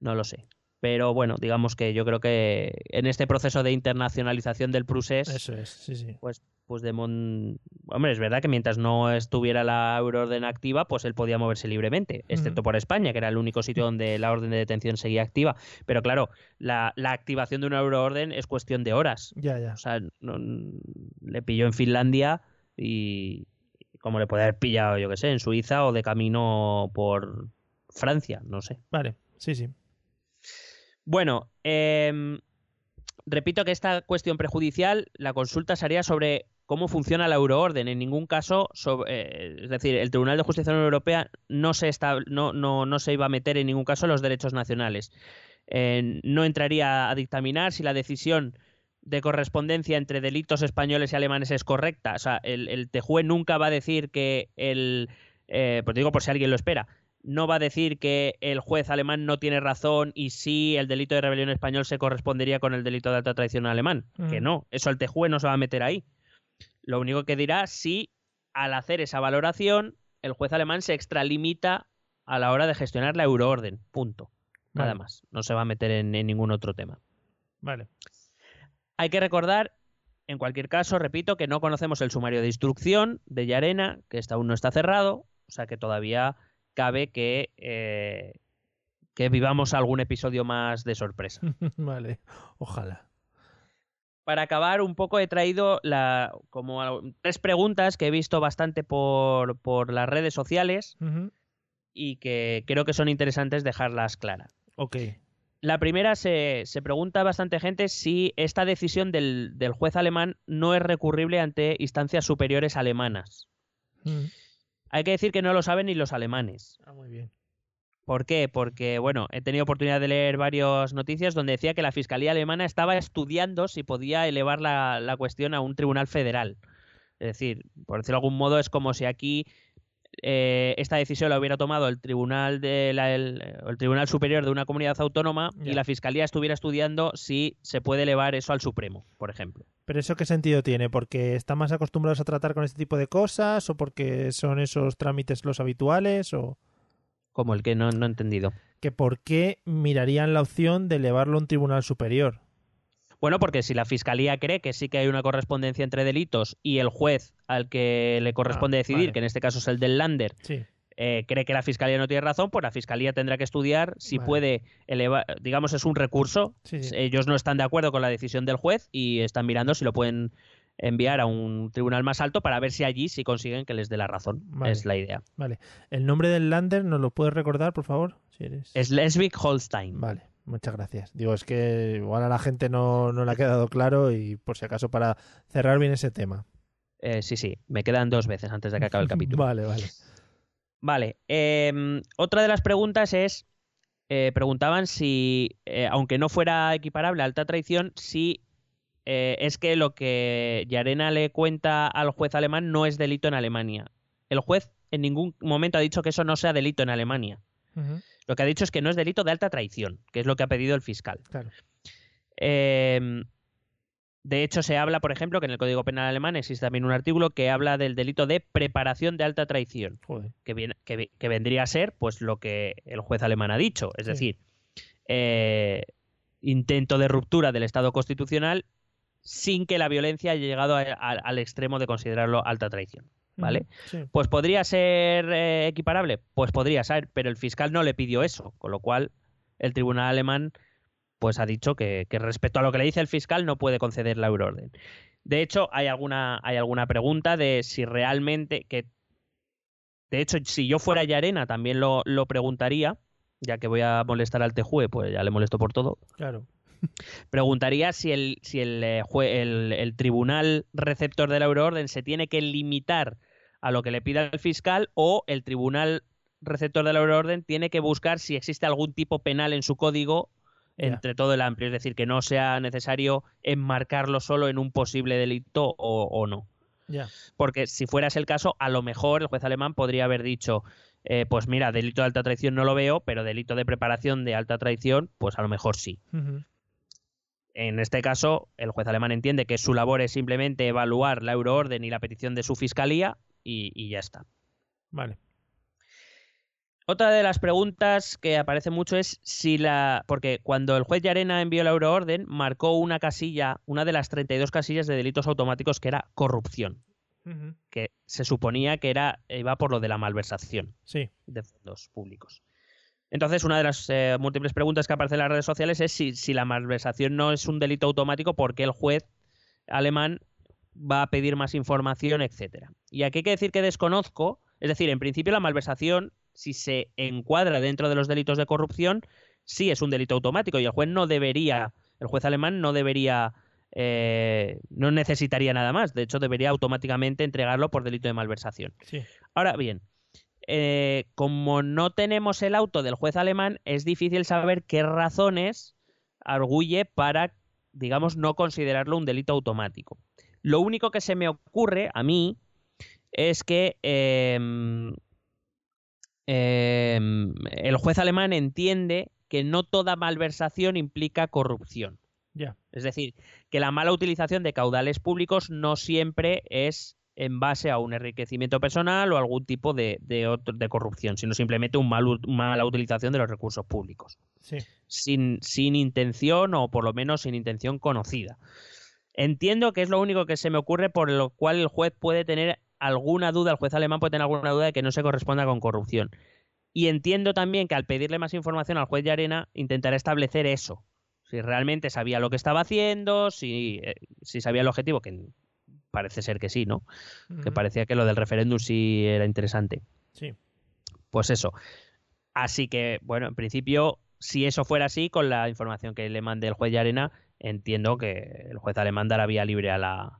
No lo sé. Pero bueno, digamos que yo creo que en este proceso de internacionalización del procés, Eso es, sí, sí. pues Puigdemont... Hombre, es verdad que mientras no estuviera la euroorden activa, pues él podía moverse libremente, excepto por España, que era el único sitio donde la orden de detención seguía activa. Pero claro, la, la activación de una euroorden es cuestión de horas. Ya, ya. O sea, no- le pilló en Finlandia y como le puede haber pillado, yo que sé, en Suiza o de camino por Francia, no sé. Vale, sí, sí. Bueno, em, repito que esta cuestión prejudicial, la consulta se haría sobre cómo funciona la euroorden. En ningún caso, sobre- eh, es decir, el Tribunal de Justicia de la Unión Europea no se, estab- no, no, no se iba a meter en ningún caso en los derechos nacionales. Eh, no entraría a dictaminar si la decisión de correspondencia entre delitos españoles y alemanes es correcta. O sea, el, el TJUE nunca va a decir que el... Eh, pues digo por si alguien lo espera no va a decir que el juez alemán no tiene razón y sí el delito de rebelión español se correspondería con el delito de alta traición alemán. Que Ujú. no, eso el TJUE no se va a meter ahí. Lo único que dirá si al hacer esa valoración el juez alemán se extralimita a la hora de gestionar la euroorden. Punto. Nada Vale. más. No se va a meter en, en ningún otro tema. Vale. Hay que recordar, en cualquier caso, repito, que no conocemos el sumario de instrucción de Yarena, que este aún no está cerrado, o sea que todavía cabe que, eh, que vivamos algún episodio más de sorpresa. vale. Ojalá. Para acabar, un poco he traído la, como tres preguntas que he visto bastante por, por las redes sociales y que creo que son interesantes dejarlas claras. Ok. La primera se, se pregunta bastante gente si esta decisión del, del juez alemán no es recurrible ante instancias superiores alemanas. Hay que decir que no lo saben ni los alemanes. Ah, muy bien. ¿Por qué? Porque, bueno, he tenido oportunidad de leer varias noticias donde decía que la Fiscalía Alemana estaba estudiando si podía elevar la, la cuestión a un tribunal federal. Es decir, por decirlo de algún modo, es como si aquí eh, esta decisión la hubiera tomado el tribunal de la- el, el tribunal superior de una comunidad autónoma y la fiscalía estuviera estudiando si se puede elevar eso al Supremo, por ejemplo. Pero eso qué sentido tiene? ¿Porque están más acostumbrados a tratar con este tipo de cosas o porque son esos trámites los habituales o Como el que no, no he entendido. que por qué mirarían la opción de elevarlo a un tribunal superior? Bueno, porque si la fiscalía cree que sí que hay una correspondencia entre delitos y el juez al que le corresponde Ah, decidir, vale. que en este caso es el del Lander, Sí. eh, cree que la fiscalía no tiene razón, pues la fiscalía tendrá que estudiar si Vale. puede elevar, digamos, es un recurso. Sí, sí. Ellos no están de acuerdo con la decisión del juez y están mirando si lo pueden enviar a un tribunal más alto para ver si allí sí consiguen que les dé la razón. Vale. Es la idea. Vale. ¿El nombre del Lander nos lo puedes recordar, por favor? Si eres... Es Schleswig-Holstein. Vale, muchas gracias. Digo, es que igual a la gente no, no le ha quedado claro y por si acaso para cerrar bien ese tema. Eh, sí, sí, me quedan dos veces antes de que acabe el capítulo. Vale, vale. Vale. em, otra de las preguntas es, eh, preguntaban si, eh, aunque no fuera equiparable a alta traición, si eh, es que lo que Yarena le cuenta al juez alemán no es delito en Alemania. El juez en ningún momento ha dicho que eso no sea delito en Alemania. Lo que ha dicho es que no es delito de alta traición, que es lo que ha pedido el fiscal. Claro. Em, de hecho, se habla, por ejemplo, que en el Código Penal alemán existe también un artículo que habla del delito de preparación de alta traición Joder. que, viene- que, vi- que vendría a ser pues lo que el juez alemán ha dicho, es Sí. decir, eh, intento de ruptura del Estado constitucional sin que la violencia haya llegado a- a- al extremo de considerarlo alta traición. ¿Vale? Sí. Pues podría ser eh, equiparable, pues podría ser, pero el fiscal no le pidió eso, con lo cual el tribunal alemán pues ha dicho que, que respecto a lo que le dice el fiscal no puede conceder la euroorden. De hecho, hay alguna, hay alguna pregunta de si realmente, que de hecho, si yo fuera Yarena también lo, lo preguntaría, ya que voy a molestar al Tejue, pues ya le molesto por todo. Claro. Preguntaría si el, si el, eh, el- el tribunal receptor de la euroorden se tiene que limitar a lo que le pida el fiscal o el tribunal receptor de la euroorden tiene que buscar si existe algún tipo penal en su código entre todo el amplio, es decir, que no sea necesario enmarcarlo solo en un posible delito o, o no. Ya. Porque si fuera ese el caso, a lo mejor el juez alemán podría haber dicho, eh, pues mira, delito de alta traición no lo veo, pero delito de preparación de alta traición, pues a lo mejor sí. Ujú. En este caso, el juez alemán entiende que su labor es simplemente evaluar la euroorden y la petición de su fiscalía y, y ya está. Vale. Otra de las preguntas que aparece mucho es si la. Porque cuando el juez Yarena envió la euroorden, marcó una casilla, una de las 32 casillas de delitos automáticos que era corrupción, que se suponía que era iba por lo de la malversación Sí. de fondos públicos. Entonces, una de las eh, múltiples preguntas que aparecen en las redes sociales es si, si la malversación no es un delito automático, ¿por qué el juez alemán va a pedir más información, etcétera? Y aquí hay que decir que desconozco, es decir, en principio la malversación, si se encuadra dentro de los delitos de corrupción, sí es un delito automático y el juez no debería, el juez alemán no debería, eh, no necesitaría nada más, de hecho debería automáticamente entregarlo por delito de malversación. Sí. Ahora bien, eh, como no tenemos el auto del juez alemán, es difícil saber qué razones arguye para, digamos, no considerarlo un delito automático. Lo único que se me ocurre a mí es que em, em, el juez alemán entiende que no toda malversación implica corrupción. Es decir, que la mala utilización de caudales públicos no siempre es en base a un enriquecimiento personal o algún tipo de, de otro- de corrupción, sino simplemente un mal, mala utilización de los recursos públicos, Sí. sin, sin intención o por lo menos sin intención conocida. Entiendo que es lo único que se me ocurre por lo cual el juez puede tener alguna duda, el juez alemán puede tener alguna duda de que no se corresponda con corrupción. Y entiendo también que al pedirle más información al juez de arena intentará establecer eso. Si realmente sabía lo que estaba haciendo, si, eh, si sabía el objetivo, que parece ser que sí, ¿no? Que parecía que lo del referéndum sí era interesante. Sí. Pues eso. Así que, bueno, en principio, si eso fuera así, con la información que le mande el juez de arena, entiendo que el juez alemán dará vía libre a la,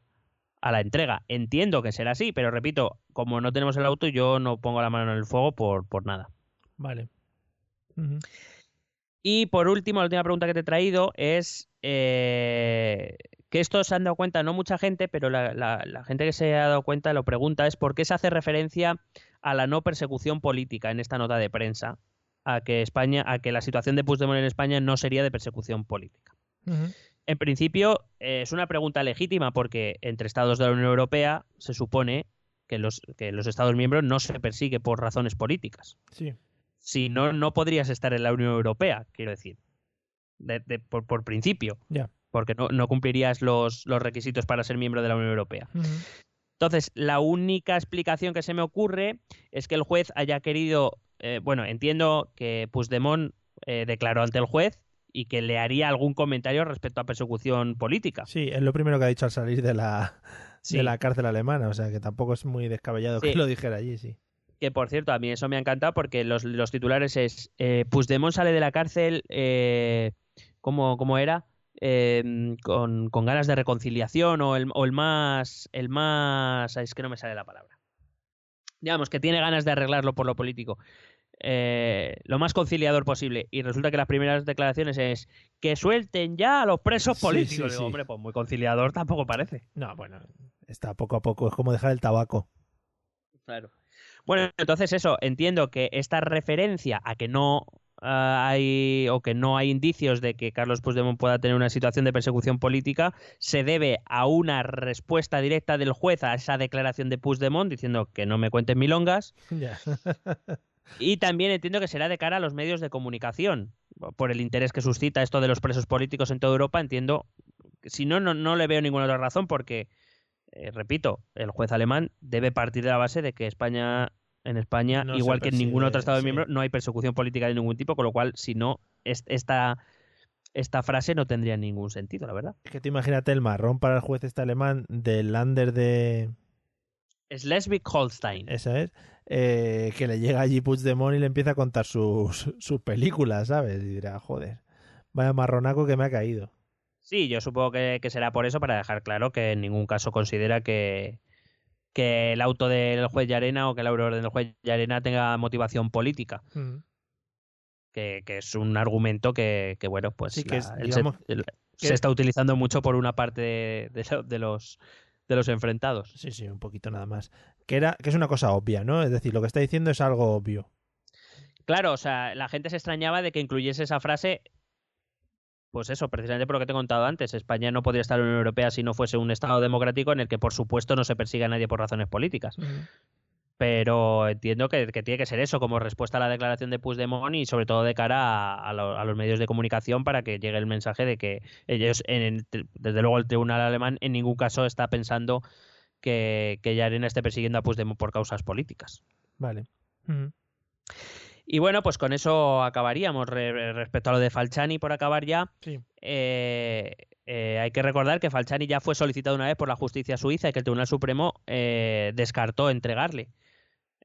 a la entrega. Entiendo que será así, pero repito, como no tenemos el auto, yo no pongo la mano en el fuego por, por nada. Vale. Y por último, la última pregunta que te he traído es eh, que esto se han dado cuenta, no mucha gente, pero la, la- la gente que se ha dado cuenta lo pregunta es por qué se hace referencia a la no persecución política en esta nota de prensa, a que España, a que la situación de Puigdemont en España no sería de persecución política. En principio, eh, es una pregunta legítima porque entre Estados de la Unión Europea se supone que los, que los Estados miembros no se persigue por razones políticas Sí. si no, no podrías estar en la Unión Europea, quiero decir, De- de- por, por principio, Ya. Porque no, no cumplirías los, los requisitos para ser miembro de la Unión Europea. Entonces, la única explicación que se me ocurre es que el juez haya querido, eh, bueno, entiendo que Puigdemont eh, declaró ante el juez y que le haría algún comentario respecto a persecución política. Sí, es lo primero que ha dicho al salir de la, Sí. de la cárcel alemana, o sea que tampoco es muy descabellado Sí. que lo dijera allí, sí. Que por cierto, a mí eso me ha encantado porque los, los titulares es eh, Puigdemont sale de la cárcel, eh, ¿cómo, cómo era? Eh, con, con ganas de reconciliación o el, o el más, el más, es que no me sale la palabra. Digamos que tiene ganas de arreglarlo por lo político. Eh, lo más conciliador posible. Y resulta que las primeras declaraciones es que suelten ya a los presos políticos. sí, Digo, sí. hombre, pues muy conciliador tampoco parece. No, bueno, está poco a poco, es como dejar el tabaco. Claro. Bueno, entonces eso, entiendo que esta referencia a que no hay o que no hay indicios de que Carlos Puigdemont pueda tener una situación de persecución política se debe a una respuesta directa del juez a esa declaración de Puigdemont diciendo que no me cuenten milongas. Y también entiendo que será de cara a los medios de comunicación. Por el interés que suscita esto de los presos políticos en toda Europa, entiendo si no, no, no le veo ninguna otra razón porque eh, repito, el juez alemán debe partir de la base de que España, en España, No igual que en ningún otro Estado sí. miembro, no hay persecución política de ningún tipo, con lo cual, si no, es- esta, esta frase no tendría ningún sentido, la verdad. Es que tú imagínate el marrón para el juez este alemán del Lander de... Schleswig-Holstein. Esa es. eh, que le llega allí Puigdemont y le empieza a contar sus, sus películas, ¿sabes? Y dirá, joder, Vaya marronaco que me ha caído. Sí, yo supongo que, que será por eso, para dejar claro que en ningún caso considera que, que el auto del juez Yarena o que la orden del juez Yarena tenga motivación política. Mm. Que, que es un argumento que, que, bueno, pues Sí, que la- es, el digamos, se, el- está utilizando mucho por una parte de, de de los de los enfrentados. Sí, sí, un poquito nada más. Que, era, que es una cosa obvia, ¿no? Es decir, lo que está diciendo es algo obvio. Claro, o sea, la gente se extrañaba de que incluyese esa frase. Pues eso, precisamente por lo que te he contado antes. España no podría estar en la Unión Europea si no fuese un Estado democrático en el que, por supuesto, no se persigue a nadie por razones políticas. Pero entiendo que, que tiene que ser eso como respuesta a la declaración de Puigdemont y sobre todo de cara a, a lo- a los medios de comunicación para que llegue el mensaje de que ellos, en el- desde luego el tribunal alemán, en ningún caso está pensando que, que Yarena esté persiguiendo a Puigdemont por causas políticas. Vale. Y bueno, pues con eso acabaríamos. Re- respecto a lo de Falciani, por acabar ya, Sí. eh, eh, hay que recordar que Falciani ya fue solicitado una vez por la justicia suiza y que el Tribunal Supremo eh, descartó entregarle.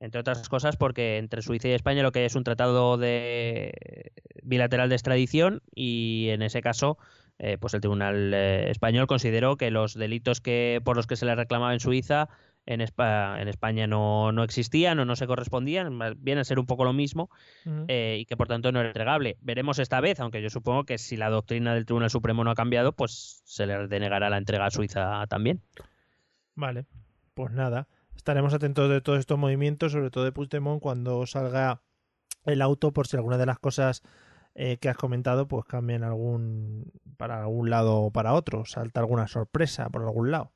Entre otras cosas porque entre Suiza y España lo que hay es un tratado de bilateral de extradición y en ese caso eh, pues el Tribunal eh, español consideró que los delitos que por los que se le reclamaba en Suiza en, Espa- en España no, no existían o no se correspondían, bien a ser un poco lo mismo eh, y que por tanto no era entregable. Veremos esta vez, aunque yo supongo que si la doctrina del Tribunal Supremo no ha cambiado, pues se le denegará la entrega a Suiza también. Vale. Pues nada. Estaremos atentos de todos estos movimientos, sobre todo de Puigdemont, cuando salga el auto, por si alguna de las cosas eh, que has comentado, pues cambian algún para algún lado o para otro. Salta alguna sorpresa por algún lado.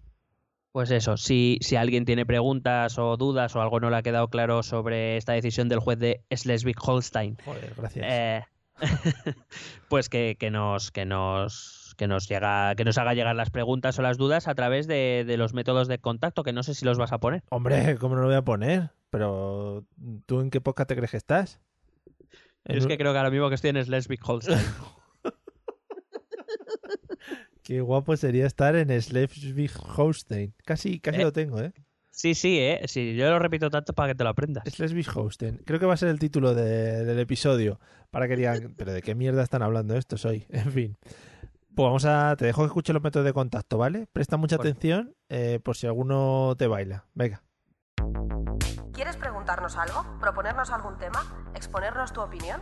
Pues eso, si, si alguien tiene preguntas o dudas o algo no le ha quedado claro sobre esta decisión del juez de Schleswig-Holstein, Joder, gracias. eh, pues que, que nos que nos que nos llega que nos haga llegar las preguntas o las dudas a través de, de los métodos de contacto que no sé si los vas a poner Hombre, ¿cómo no lo voy a poner? Pero, ¿tú en qué podcast te crees que estás? Es que creo que ahora mismo que estoy en Schleswig-Holstein Qué guapo sería estar en Schleswig-Holstein. Casi, casi Eh. lo tengo, ¿eh? sí sí eh sí yo lo repito tanto para que te lo aprendas Schleswig-Holstein. Creo que va a ser el título de- del episodio. Para que digan, pero ¿de qué mierda están hablando estos hoy? En fin. Pues vamos a... Te dejo que escuche los métodos de contacto, ¿vale? Presta mucha Bueno. atención eh, por si alguno te baila. Venga. ¿Quieres preguntarnos algo? ¿Proponernos algún tema? ¿Exponernos tu opinión?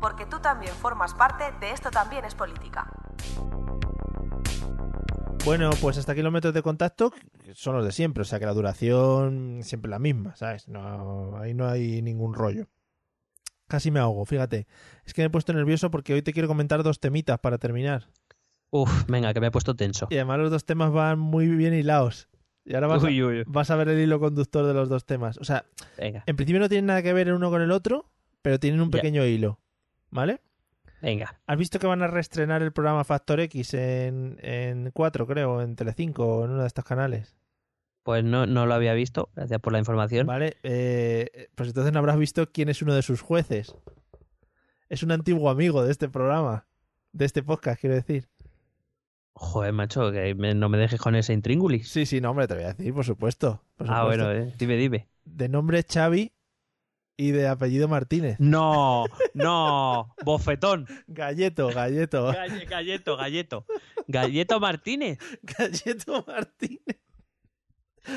Porque tú también formas parte de Esto también es política. Bueno, pues hasta aquí los métodos de contacto son los de siempre. O sea que la duración siempre la misma, ¿sabes? No, ahí no hay ningún rollo. Casi me ahogo, fíjate. Es que me he puesto nervioso porque hoy te quiero comentar dos temitas para terminar. Uf, venga, que me he puesto tenso. Y además los dos temas van muy bien hilados. Y ahora vas, a, Uy, uy, uy. vas a ver el hilo conductor de los dos temas. O sea, Venga, en principio no tienen nada que ver el uno con el otro, pero tienen un Ya. pequeño hilo. ¿Vale? venga. ¿Has visto que van a reestrenar el programa Factor X en, en 4, creo, en Telecinco o en uno de estos canales? Pues no, no lo había visto, gracias por la información. Vale, eh, pues entonces no habrás visto quién es uno de sus jueces. Es un antiguo amigo de este programa, de este podcast, quiero decir. Joder, macho, que me- no me dejes con ese intríngulis. Sí, sí, no, hombre, te voy a decir, por supuesto. por ah, supuesto. bueno, eh, dime, dime. De nombre Xavi y de apellido Martínez. No, no, bofetón. Galleto, galleto. Galle- galleto, galleto. Galleto Martínez. Galleto Martínez.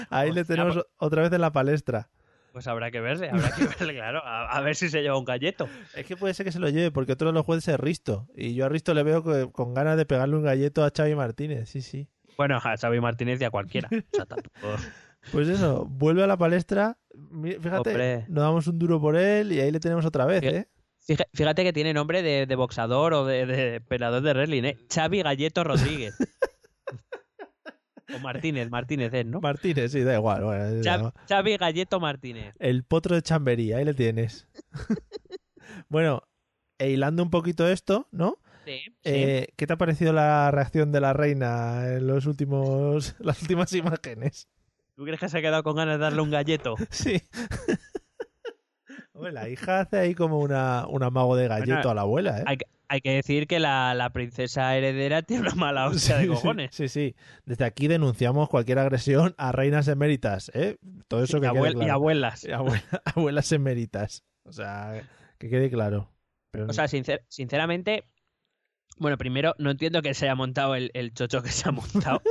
Ahí le tenemos pues- otra vez en la palestra. Pues habrá que verle, habrá que verle, claro. A, a ver si se lleva un galleto. Es que puede ser que se lo lleve, porque otro de los jueces es Risto. Y yo a Risto le veo que- con ganas de pegarle un galleto a Xavi Martínez. Sí, sí. Bueno, a Xavi Martínez y a cualquiera. O sea, tampoco- Pues eso, vuelve a la palestra. Fíjate, Hombre. nos damos un duro por él y ahí le tenemos otra vez, Fíjate- ¿eh? Fíjate que tiene nombre de, de boxador o de, de pelador de wrestling, ¿eh? Xavi Galleto Rodríguez. o Martínez, Martínez es, ¿no? Martínez, sí, da igual. bueno, es- Xavi, Xavi Galleto Martínez. el potro de chambería, ahí le tienes. bueno, e hilando un poquito esto, ¿no? Sí, sí. Eh, ¿Qué te ha parecido la reacción de la reina en los últimos, las últimas imágenes? ¿Tú crees que se ha quedado con ganas de darle un galleto? Sí. Hombre, la hija hace ahí como una, un amago de galleto Bueno, a la abuela, ¿eh? Hay, que- hay que decir que la, la princesa heredera tiene una mala hostia de Sí, cojones. Sí, sí. Desde aquí denunciamos cualquier agresión a reinas eméritas, ¿eh? Todo eso que y, abuel- y claro. abuelas. Y abue- abuelas eméritas. O sea, que quede claro. Pero O sea, sincer- sinceramente, bueno, primero no entiendo que se haya montado el, el chocho que se ha montado.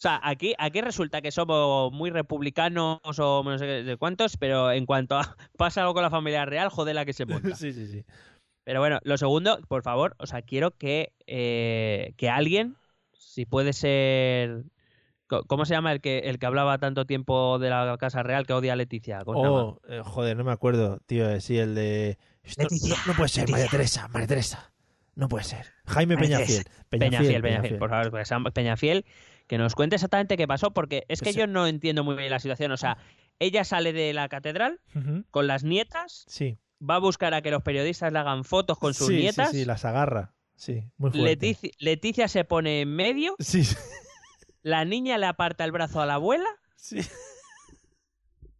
O sea, aquí, aquí resulta que somos muy republicanos o no sé de cuántos, pero en cuanto a pasa algo con la familia real, joder la que se monta. sí, sí, sí. Pero bueno, lo segundo, por favor, o sea, quiero que, eh, que alguien, si puede ser... ¿Cómo se llama el que, el que hablaba tanto tiempo de la Casa Real que odia a Leticia? Oh, eh, joder, no me acuerdo, tío. eh, Sí, el de. Leticia, no, no puede ser, María Leticia. Teresa, María Teresa. No puede ser. Jaime María Peñafiel. Peñafiel, Peñafiel, por favor, Peñafiel, que nos cuente exactamente qué pasó, porque es que yo no entiendo muy bien la situación. O sea, ella sale de la catedral con las nietas, Sí. va a buscar a que los periodistas le hagan fotos con sus sí, sí, nietas. Sí, las agarra. Sí, muy fuerte. Leticia, Leticia se pone en medio, Sí, la niña le aparta el brazo a la abuela sí.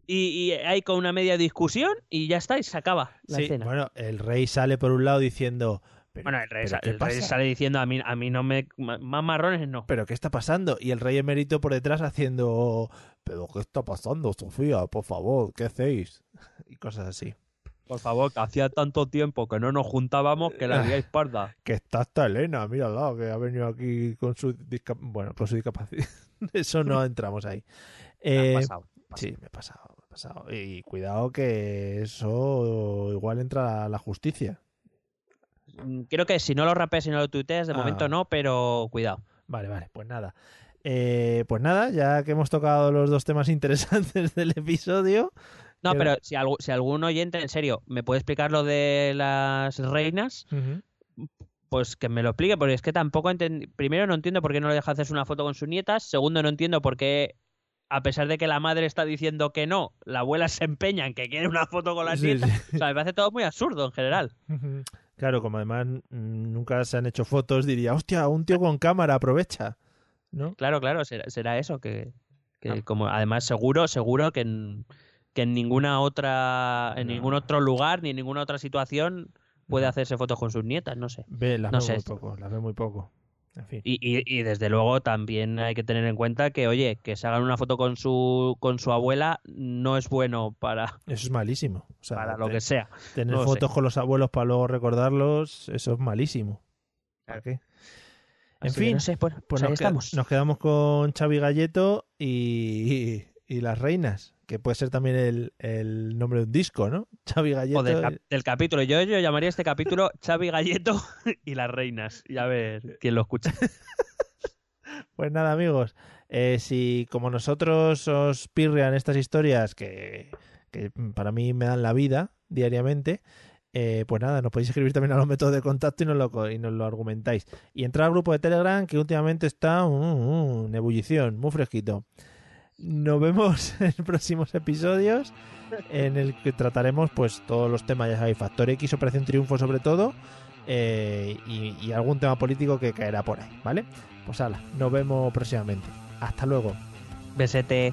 y, y hay con una media discusión y ya está, y se acaba la Sí, escena. Bueno, el rey sale por un lado diciendo. Pero, el, rey, sale diciendo a mí, a mí no me... Más marrones no. ¿Pero qué está pasando? Y el rey emérito por detrás haciendo. ¿Pero qué está pasando, Sofía? Por favor, ¿qué hacéis? Y cosas así. Por favor, que hacía tanto tiempo que no nos juntábamos que la liáis parda. Que está hasta Elena, mírala, que ha venido aquí con su disca- Bueno, con su discapacidad. Eso no entramos ahí. Eh, Ha pasado. sí, me he pasado, me he pasado. Y cuidado que eso igual entra a la justicia. Mm, Creo que si no lo rapeas y no lo tuiteas, de Ah. momento no, pero cuidado. Vale, vale, pues nada. Eh, pues nada, ya que hemos tocado los dos temas interesantes del episodio. No, pero si, algu- si algún oyente, en serio, me puede explicar lo de las reinas, pues que me lo explique, porque es que tampoco entendí. Primero, no entiendo por qué no le deja hacerse una foto con sus nietas. Segundo, no entiendo por qué, a pesar de que la madre está diciendo que no, la abuela se empeña en que quiere una foto con las Sí, nietas. sí. O sea, me parece todo muy absurdo en general. Claro, como además nunca se han hecho fotos, diría, hostia, un tío con cámara, aprovecha. ¿No? Claro, claro, será, será eso, que, que Ah. como además seguro, seguro que en, que en ninguna otra, en No. ningún otro lugar ni en ninguna otra situación puede hacerse fotos con sus nietas, no sé. Ve, las No veo sé. muy poco, las veo muy poco. En fin. Y, y, y desde luego también hay que tener en cuenta que, oye, que se hagan una foto con su, con su abuela no es bueno para, Eso es malísimo. O sea, para lo te- que sea. tener no fotos sé. con los abuelos para luego recordarlos, eso es malísimo. ¿Para qué? En Así que fin, no sé, bueno, Pues pues ahí nos, estamos. nos quedamos con Xavi Galleto y, y las reinas, que puede ser también el, el nombre de un disco, ¿no? Xavi Galleto. O del, cap- del capítulo. Yo, yo llamaría este capítulo Xavi Galleto y las reinas. Y a ver quién lo escucha. Pues nada, amigos, eh, si como nosotros os pirrean estas historias que, que para mí me dan la vida diariamente, eh, pues nada, nos podéis escribir también a los métodos de contacto y nos lo, y nos lo argumentáis. Y entrar al grupo de Telegram que últimamente está uh, uh, en ebullición, muy fresquito. Nos vemos en próximos episodios en el que trataremos pues todos los temas, ya sabéis, Factor X, Operación Triunfo sobre todo, eh, y, algún tema político que caerá por ahí, ¿vale? Pues hala, nos vemos próximamente. Hasta luego. Besete.